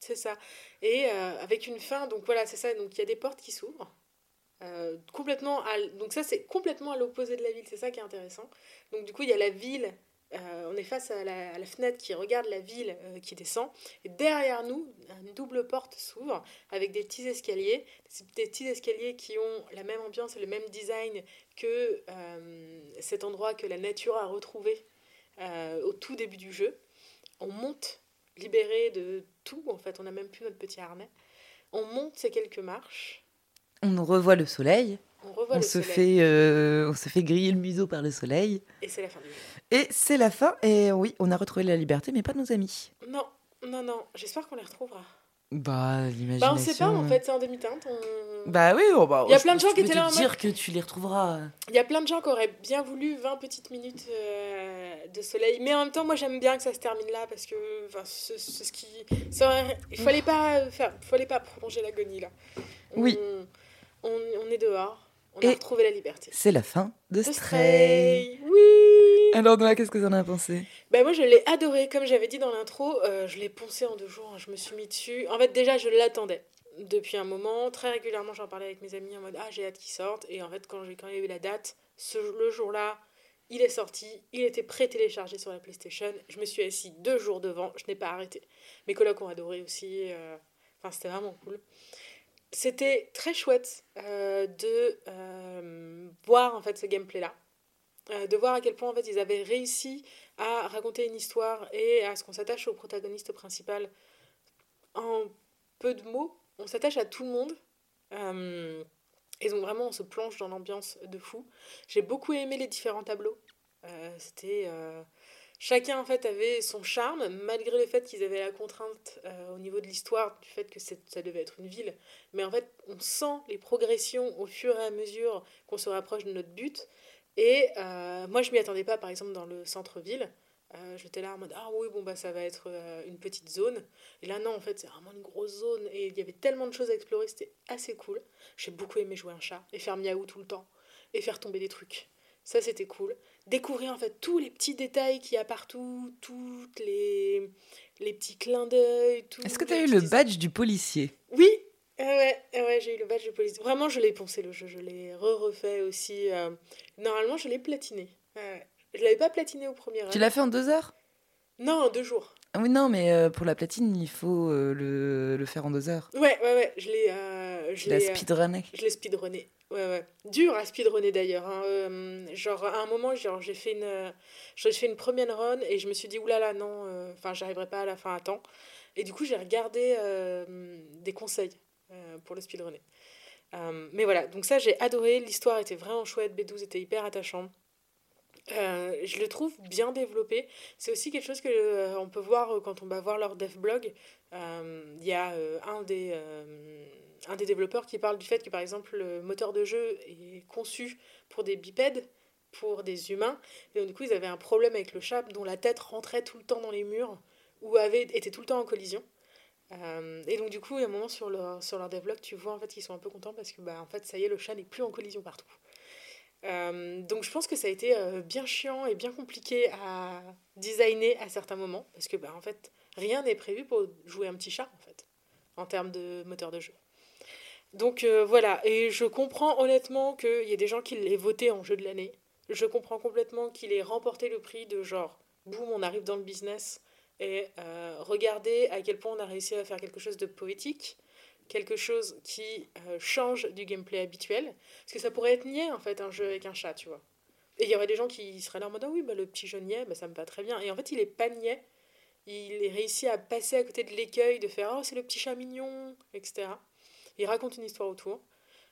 C'est ça. Et euh, avec une fin, donc voilà, c'est ça. Donc il y a des portes qui s'ouvrent. euh, complètement à donc ça c'est complètement à l'opposé de la ville c'est ça qui est intéressant donc du coup il y a la ville euh, on est face à la, fenêtre qui regarde la ville qui descend et derrière nous une double porte s'ouvre avec des petits escaliers des petits escaliers qui ont la même ambiance et le même design que cet endroit que la nature a retrouvé au tout début du jeu on monte libéré de tout en fait on n'a même plus notre petit harnais on monte ces quelques marches On revoit le soleil. on revoit On le se, soleil fait, euh, on se fait griller le museau par le soleil. et c'est la fin du Et c'est la fin. Et oui, on a retrouvé la liberté, mais pas nos amis. non non non j'espère qu'on les retrouvera Bah, l'imagination. bah on sait pas en fait c'est en demi-teinte on... Bah oui, oh, bah, Il y a plein de gens qui étaient là en mode- dire que tu les retrouveras. Il y a plein de gens qui auraient bien voulu 20 petites minutes euh, de soleil, mais en même temps, moi j'aime bien que ça se termine là parce que enfin, c'est c'est ce qui. ça il fallait pas faire, fallait pas prolonger l'agonie là. On- Oui. On, on est dehors, on a Et- retrouvé la liberté. C'est la fin de The Stray. Stray, oui. Alors, Noah, qu'est-ce que t'en as pensé? Ben moi je l'ai adoré, comme j'avais dit dans l'intro, euh, je l'ai poncé en deux jours, hein, je me suis mis dessus. En fait déjà je l'attendais depuis un moment, très régulièrement j'en parlais avec mes amis en mode ah j'ai hâte qu'il sorte. Et en fait quand j'ai quand il y a eu la date, ce, le jour-là, il est sorti, il était pré-téléchargé sur la PlayStation, je me suis assis deux jours devant, je n'ai pas arrêté. Mes colocs ont adoré aussi, euh, enfin c'était vraiment cool. C'était très chouette euh, de voir en fait ce gameplay-là, euh, de voir à quel point en fait ils avaient réussi à raconter une histoire et à ce qu'on s'attache au protagoniste principal en peu de mots. On s'attache à tout le monde. Euh, et donc vraiment on se plonge dans l'ambiance de fou. J'ai beaucoup aimé les différents tableaux. Euh, C'était chacun en fait avait son charme malgré le fait qu'ils avaient la contrainte au niveau de l'histoire du fait que ça devait être une ville. Mais en fait on sent les progressions au fur et à mesure qu'on se rapproche de notre but. Et euh, moi, je m'y attendais pas, par exemple, dans le centre-ville. Euh, J'étais là en mode Ah oui, bon, bah ça va être euh, une petite zone. Et là, non, en fait, c'est vraiment une grosse zone. Et il y avait tellement de choses à explorer, c'était assez cool. J'ai beaucoup aimé jouer un chat et faire miaou tout le temps. Et faire tomber des trucs. Ça, c'était cool. Découvrir en fait tous les petits détails qu'il y a partout, toutes les, les petits clins d'œil. Est-ce que les t'as eu le badge du policier? Oui, ouais, ah ouais j'ai eu le badge de police. Vraiment, je l'ai poncé le jeu, je l'ai re-refait aussi. euh, Normalement, je l'ai platiné. Ouais. Je l'avais pas platiné au premier. Tu l'as fait en deux heures? Non, en deux jours. ah Oui, non, mais euh, pour la platine, il faut euh, le, le faire en deux heures. Ouais, ouais, ouais, je l'ai... euh, je l'ai, euh, speedrunné. Je l'ai speedrunné. Ouais, ouais. Dur à speedrunner d'ailleurs. hein. Euh, genre, à un moment, genre, j'ai fait une, euh, j'ai fait une première run et je me suis dit, oulala, non, euh, enfin, j'arriverai pas à la fin à temps. Et du coup, j'ai regardé euh, des conseils euh, pour le speedrunner. Euh, mais voilà, donc ça, j'ai adoré. L'histoire était vraiment chouette. B12 était hyper attachant. Euh, je le trouve bien développé. C'est aussi quelque chose que euh, on peut voir euh, quand on va voir leur dev blog. Euh, Il y a euh, un des euh, un des développeurs qui parle du fait que par exemple le moteur de jeu est conçu pour des bipèdes, pour des humains, et donc du coup ils avaient un problème avec le chat dont la tête rentrait tout le temps dans les murs ou avait était tout le temps en collision. Euh, et donc du coup, à un moment sur leur, sur leur devlog, tu vois en fait qu'ils sont un peu contents parce que bah en fait ça y est, le chat n'est plus en collision partout. Euh, donc je pense que ça a été euh, bien chiant et bien compliqué à designer à certains moments parce que bah en fait rien n'est prévu pour jouer un petit chat en fait en termes de moteur de jeu. Donc voilà, et je comprends honnêtement qu'il y ait des gens qui l'aient voté en jeu de l'année. Je comprends complètement qu'il ait remporté le prix de genre, boum, on arrive dans le business et euh, regardez à quel point on a réussi à faire quelque chose de poétique, quelque chose qui euh, change du gameplay habituel. Parce que ça pourrait être niais en fait, un jeu avec un chat, tu vois. Et il y aurait des gens qui seraient là en mode ah oui, bah, le petit jeu niais, bah, ça me va très bien. Et en fait, il est pas niais. Il est réussi à passer à côté de l'écueil, de faire oh, c'est le petit chat mignon, etc. Il raconte une histoire autour.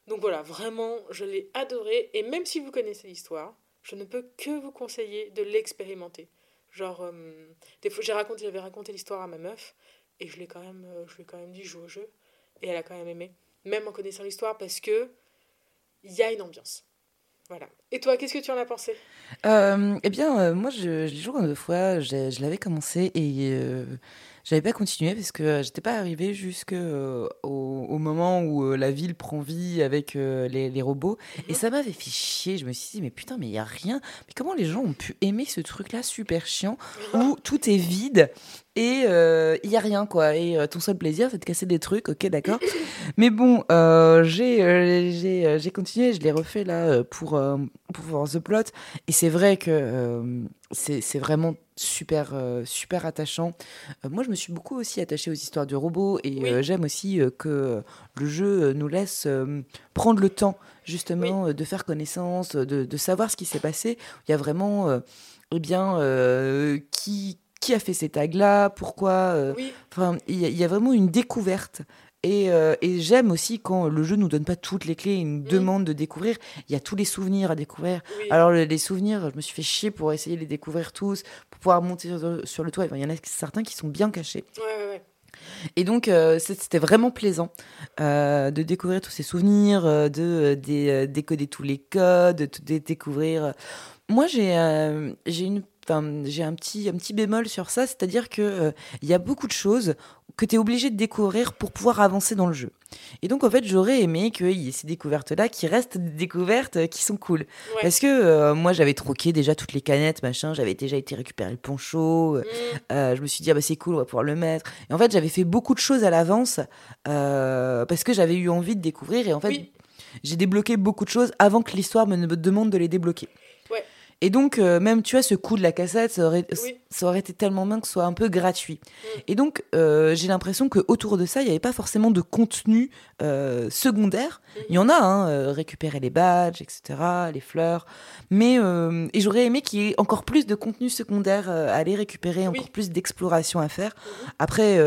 Donc voilà, vraiment, je l'ai adoré. Et même si vous connaissez l'histoire, je ne peux que vous conseiller de l'expérimenter. Genre, euh, des fois, j'ai raconté, j'avais raconté l'histoire à ma meuf, et je l'ai quand même, euh, je lui ai quand même dit joue au jeu, et elle a quand même aimé, même en connaissant l'histoire, parce que il y a une ambiance. Voilà. Et toi, qu'est-ce que tu en as pensé? Euh, Eh bien, moi, je, je l'ai joué deux fois. Je, l'avais commencé et j'avais pas continué parce que j'étais pas arrivé jusqu'au au moment où la ville prend vie avec les, les, robots. Et mhm. ça m'avait fait chier. Je me suis dit, mais putain, mais il y a rien. Mais comment les gens ont pu aimer ce truc-là super chiant où tout est vide et il euh, y a rien quoi et euh, ton seul plaisir c'est de casser des trucs ok d'accord mais bon euh, j'ai j'ai continué je l'ai refait là pour pour voir The Plot et c'est vrai que c'est vraiment super super attachant moi je me suis beaucoup aussi attachée aux histoires de robots et j'aime aussi que le jeu nous laisse prendre le temps justement de faire connaissance de, de savoir ce qui s'est passé il y a vraiment eh bien qui qui a fait ces tags-là, pourquoi. Euh, il y, a vraiment une découverte. Et, euh, et j'aime aussi quand le jeu nous donne pas toutes les clés, il nous mm. demande de découvrir. Il y a tous les souvenirs à découvrir. Alors les souvenirs, je me suis fait chier pour essayer de les découvrir tous, pour pouvoir monter sur, le toit. Il y en a certains qui sont bien cachés. Et donc, euh, c'était vraiment plaisant de découvrir tous ces souvenirs, de, décoder tous les codes, de, découvrir. Moi, j'ai j'ai j'ai un petit, un petit bémol sur ça, c'est-à-dire qu'il euh, y a beaucoup de choses que tu es obligé de découvrir pour pouvoir avancer dans le jeu. Et donc, en fait, j'aurais aimé qu'il y ait ces découvertes-là qui restent des découvertes euh, qui sont cool. Parce que euh, moi, j'avais troqué déjà toutes les canettes, machin, j'avais déjà été récupérer le poncho, mm. je me suis dit, ah bah c'est cool, on va pouvoir le mettre. Et en fait, j'avais fait beaucoup de choses à l'avance parce que j'avais eu envie de découvrir. Et en fait, j'ai débloqué beaucoup de choses avant que l'histoire me demande de les débloquer. Et donc, euh, même, tu vois, ce coup de la cassette, ça aurait, ça aurait été tellement bien que ce soit un peu gratuit. Mm. Et donc, euh, j'ai l'impression qu'autour de ça, il n'y avait pas forcément de contenu euh, secondaire. Mm. Il y en a, hein, récupérer les badges, etc., les fleurs. Mais, et j'aurais aimé qu'il y ait encore plus de contenu secondaire à aller récupérer, encore plus d'exploration à faire. Mm-hmm. Après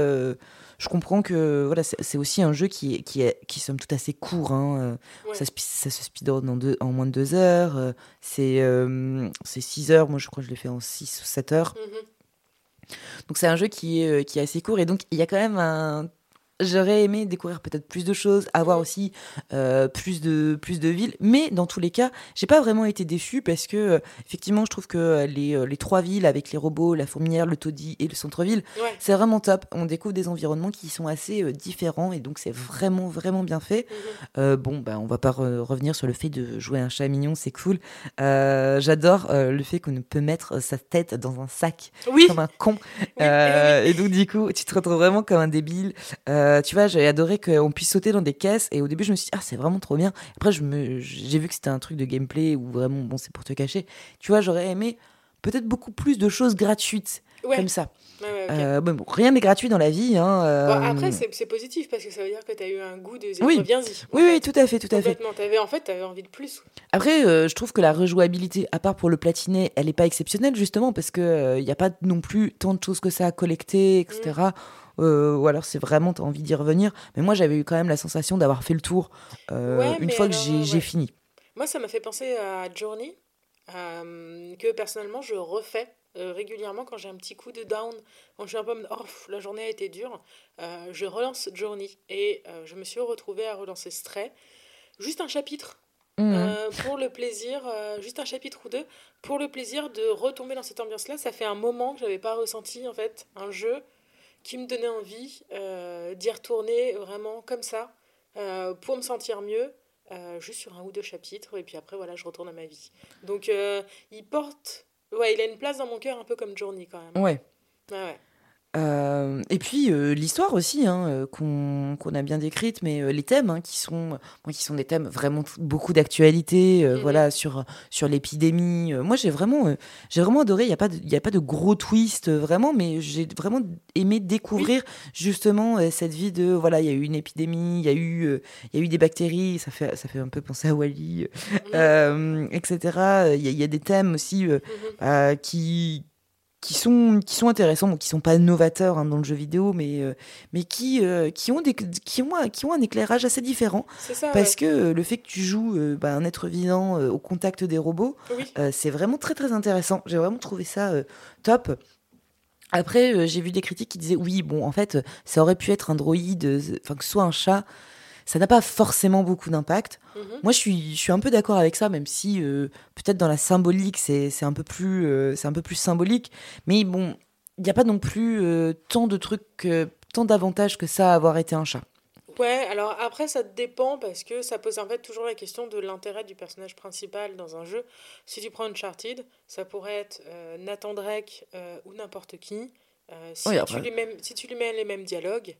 je comprends que voilà, c'est aussi un jeu qui est, qui est, qui somme tout assez court. Hein. Euh, ça, ça, se speedrun en, deux, en moins de deux heures. Euh, c'est euh, c'est 6 heures. Moi, je crois que je l'ai fait en 6 ou 7 heures. Mm-hmm. Donc, c'est un jeu qui est, qui est assez court. Et donc, il y a quand même un J'aurais aimé découvrir peut-être plus de choses, avoir aussi euh, plus de plus de villes, mais dans tous les cas, j'ai pas vraiment été déçue parce que euh, effectivement, je trouve que euh, les, les trois villes avec les robots, la fourmilière, le taudis et le centre-ville, c'est vraiment top. On découvre des environnements qui sont assez différents et donc c'est vraiment vraiment bien fait. Mhm. bon, bah on va pas revenir sur le fait de jouer un chat mignon, c'est cool. J'adore le fait qu'on peut mettre sa tête dans un sac comme un con. et donc du coup, tu te retrouves vraiment comme un débile. Euh, tu vois, j'ai adoré qu'on puisse sauter dans des caisses. Et au début, je me suis dit, ah, c'est vraiment trop bien. Après, j'ai vu que c'était un truc de gameplay où vraiment, bon, c'est pour te cacher. Tu vois, j'aurais aimé peut-être beaucoup plus de choses gratuites comme ça. Euh, bon, rien n'est gratuit dans la vie. Hein, euh. après, c'est positif parce que ça veut dire que tu as eu un goût de oui. bien Oui, oui, tout à fait, tout à fait. Avais, en fait, tu avais envie de plus. Après, je trouve que la rejouabilité, à part pour le platiner, elle n'est pas exceptionnelle justement parce qu'il n'y a pas non plus tant de choses que ça à collecter, etc. Euh, ou alors c'est vraiment tu as envie d'y revenir. Mais moi, j'avais eu quand même la sensation d'avoir fait le tour euh, une fois que j'ai fini. Moi, ça m'a fait penser à Journey, euh, que personnellement, je refais régulièrement quand j'ai un petit coup de down, quand je suis un peu, oh, la journée a été dure, je relance Journey et je me suis retrouvée à relancer Stray, juste un chapitre. Mmh. pour le plaisir, juste un chapitre ou deux, pour le plaisir de retomber dans cette ambiance-là. Ça fait un moment que j'avais pas ressenti en fait un jeu qui me donnait envie euh, d'y retourner vraiment comme ça, euh, pour me sentir mieux, euh, juste sur un ou deux chapitres, et puis après, voilà, je retourne à ma vie. Donc, il porte... Ouais, il a une place dans mon cœur un peu comme Journey, quand même. Ouais. Ouais, ouais. Euh, et puis euh, l'histoire aussi hein, euh, qu'on a bien décrite, mais les thèmes hein, qui sont qui sont des thèmes vraiment beaucoup d'actualité, mm-hmm. voilà sur sur l'épidémie. moi j'ai vraiment j'ai vraiment adoré. Il y a pas de, il y a pas de gros twist vraiment, mais j'ai vraiment aimé découvrir justement cette vie de voilà il y a eu une épidémie, il y a eu il y a eu des bactéries, ça fait ça fait un peu penser à Wally, mm-hmm. etc. Il y, a, il y, a des thèmes aussi mm-hmm. qui qui sont qui sont intéressants, donc qui sont pas novateurs hein, dans le jeu vidéo, mais euh, mais qui euh, qui ont des qui ont qui ont un éclairage assez différent. Ça, parce que euh, le fait que tu joues bah, un être vivant au contact des robots, oui. c'est vraiment très très intéressant. J'ai vraiment trouvé ça top. Après, j'ai vu des critiques qui disaient oui, bon, en fait, ça aurait pu être un droïde, enfin que ce soit un chat ça n'a pas forcément beaucoup d'impact. Mhm. Moi, je suis, je suis un peu d'accord avec ça, même si euh, peut-être dans la symbolique, c'est un, peu plus, euh, un peu plus symbolique. Mais bon, il n'y a pas non plus euh, tant de trucs, tant d'avantages que ça à avoir été un chat. Ouais, alors après, ça dépend parce que ça pose en fait toujours la question de l'intérêt du personnage principal dans un jeu. Si tu prends Uncharted, ça pourrait être Nathan Drake ou n'importe qui. si, tu lui mets, si tu lui mets les mêmes dialogues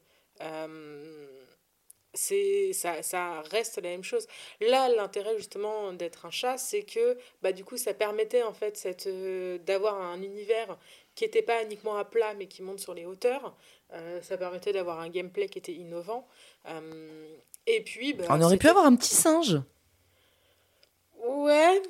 c'est ça, ça reste la même chose. Là, l'intérêt justement d'être un chat, c'est que bah, du coup, ça permettait en fait cette, euh, d'avoir un univers qui n'était pas uniquement à plat, mais qui monte sur les hauteurs. Euh, ça permettait d'avoir un gameplay qui était innovant. Euh, et puis... Bah, On aurait pu avoir un petit singe. Ouais,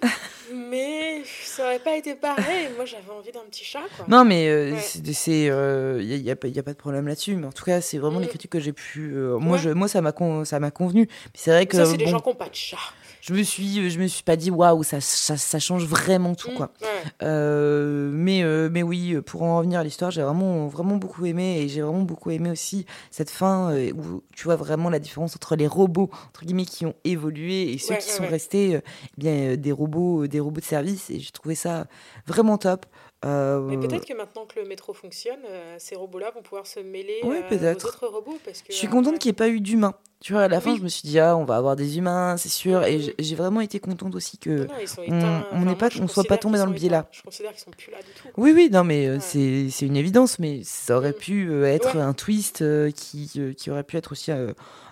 mais ça aurait pas été pareil. Moi, j'avais envie d'un petit chat. Quoi. Non, mais euh, c'est, il euh, y, a, pas de problème là-dessus. Mais en tout cas, c'est vraiment les mm. critiques que j'ai pu. Euh, moi, je, moi, ça m'a, ça m'a convenu. c'est vrai que. Ça, c'est des gens qui n'ont pas de chat je me suis je me suis pas dit waouh ça, ça, change vraiment tout quoi. mmh, euh, mais euh, mais oui pour en revenir à l'histoire j'ai vraiment vraiment beaucoup aimé et j'ai vraiment beaucoup aimé aussi cette fin euh, où tu vois vraiment la différence entre les robots entre guillemets qui ont évolué et ceux qui sont restés eh bien des robots des robots de service et j'ai trouvé ça vraiment top mais peut-être que maintenant que le métro fonctionne, ces robots-là vont pouvoir se mêler aux autres robots. Parce que, je suis contente qu'il n'y ait pas eu d'humains. Tu vois, à la fin, je me suis dit, ah, on va avoir des humains, c'est sûr. Et j'ai vraiment été contente aussi que on n'est pas, on soit pas tombé dans le biais là. Je considère qu'ils sont plus là du tout. Oui, oui, non, mais euh, c'est une évidence, mais ça aurait mm. pu euh, être un twist euh, qui, qui aurait pu être aussi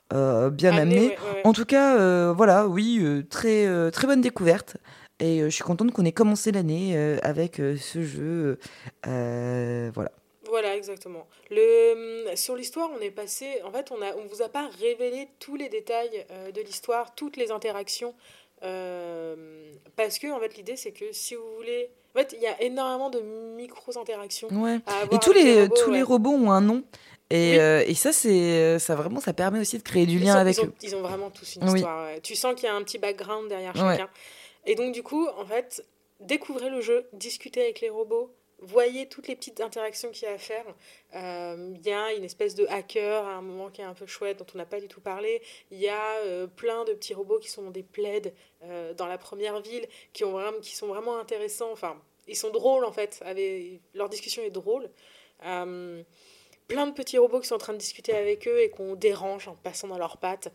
bien amené. En tout cas, voilà, oui, très, très bonne découverte. Et je suis contente qu'on ait commencé l'année avec ce jeu. voilà. Voilà, exactement. Le, sur l'histoire, on est passé. En fait, on ne on vous a pas révélé tous les détails euh, de l'histoire, toutes les interactions. Euh, parce que, en fait, l'idée, c'est que si vous voulez. En fait, il y a énormément de micro-interactions. Ouais. Et tous les, robots, tous les robots ont un nom. Et, euh, et ça, c'est ça vraiment, ça permet aussi de créer du lien avec ils ont, eux. Ils ont vraiment tous une histoire. Tu sens qu'il y a un petit background derrière chacun. Et donc, du coup, en fait, découvrez le jeu, discutez avec les robots, voyez toutes les petites interactions qu'il y a à faire. Euh, il y a une espèce de hacker à un moment qui est un peu chouette, dont on n'a pas du tout parlé. Il y a euh, plein de petits robots qui sont des plaids euh, dans la première ville, qui, sont vraiment intéressants. Enfin, ils sont drôles en fait. Leur discussion est drôle. plein de petits robots qui sont en train de discuter avec eux et qu'on dérange en passant dans leurs pattes.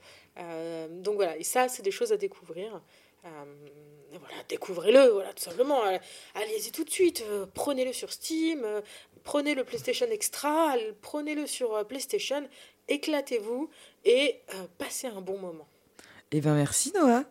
donc voilà, et ça, c'est des choses à découvrir voilà, découvrez-le, voilà, tout simplement. Allez-y tout de suite, euh, prenez-le sur Steam, euh, prenez le PlayStation Extra, prenez-le sur euh, PlayStation, éclatez-vous et passez un bon moment. Eh bien, merci Noah.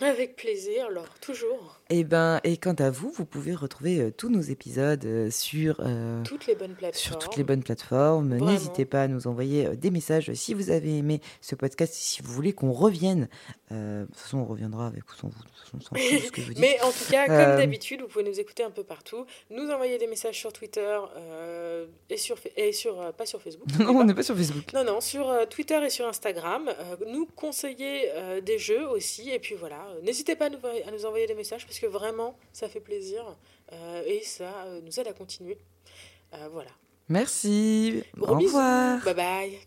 Avec plaisir, alors toujours. Et eh ben, et quant à vous, vous pouvez retrouver euh, tous nos épisodes euh, sur euh, toutes les bonnes plateformes. Sur toutes les bonnes plateformes. N'hésitez pas à nous envoyer des messages si vous avez aimé ce podcast, si vous voulez qu'on revienne. de toute façon, on reviendra avec ou sans vous. De toute façon, ce que vous dites. Mais en tout cas, comme d'habitude, vous pouvez nous écouter un peu partout, nous envoyer des messages sur Twitter et sur et sur pas sur Facebook. non, on n'est pas sur Facebook. Non, non, sur Twitter et sur Instagram. nous conseiller des jeux aussi, et puis voilà. N'hésitez pas à nous, à nous, envoyer des messages parce que vraiment, ça fait plaisir euh, et ça euh, nous aide à continuer. Euh, voilà. Merci. Au revoir. Bye bye.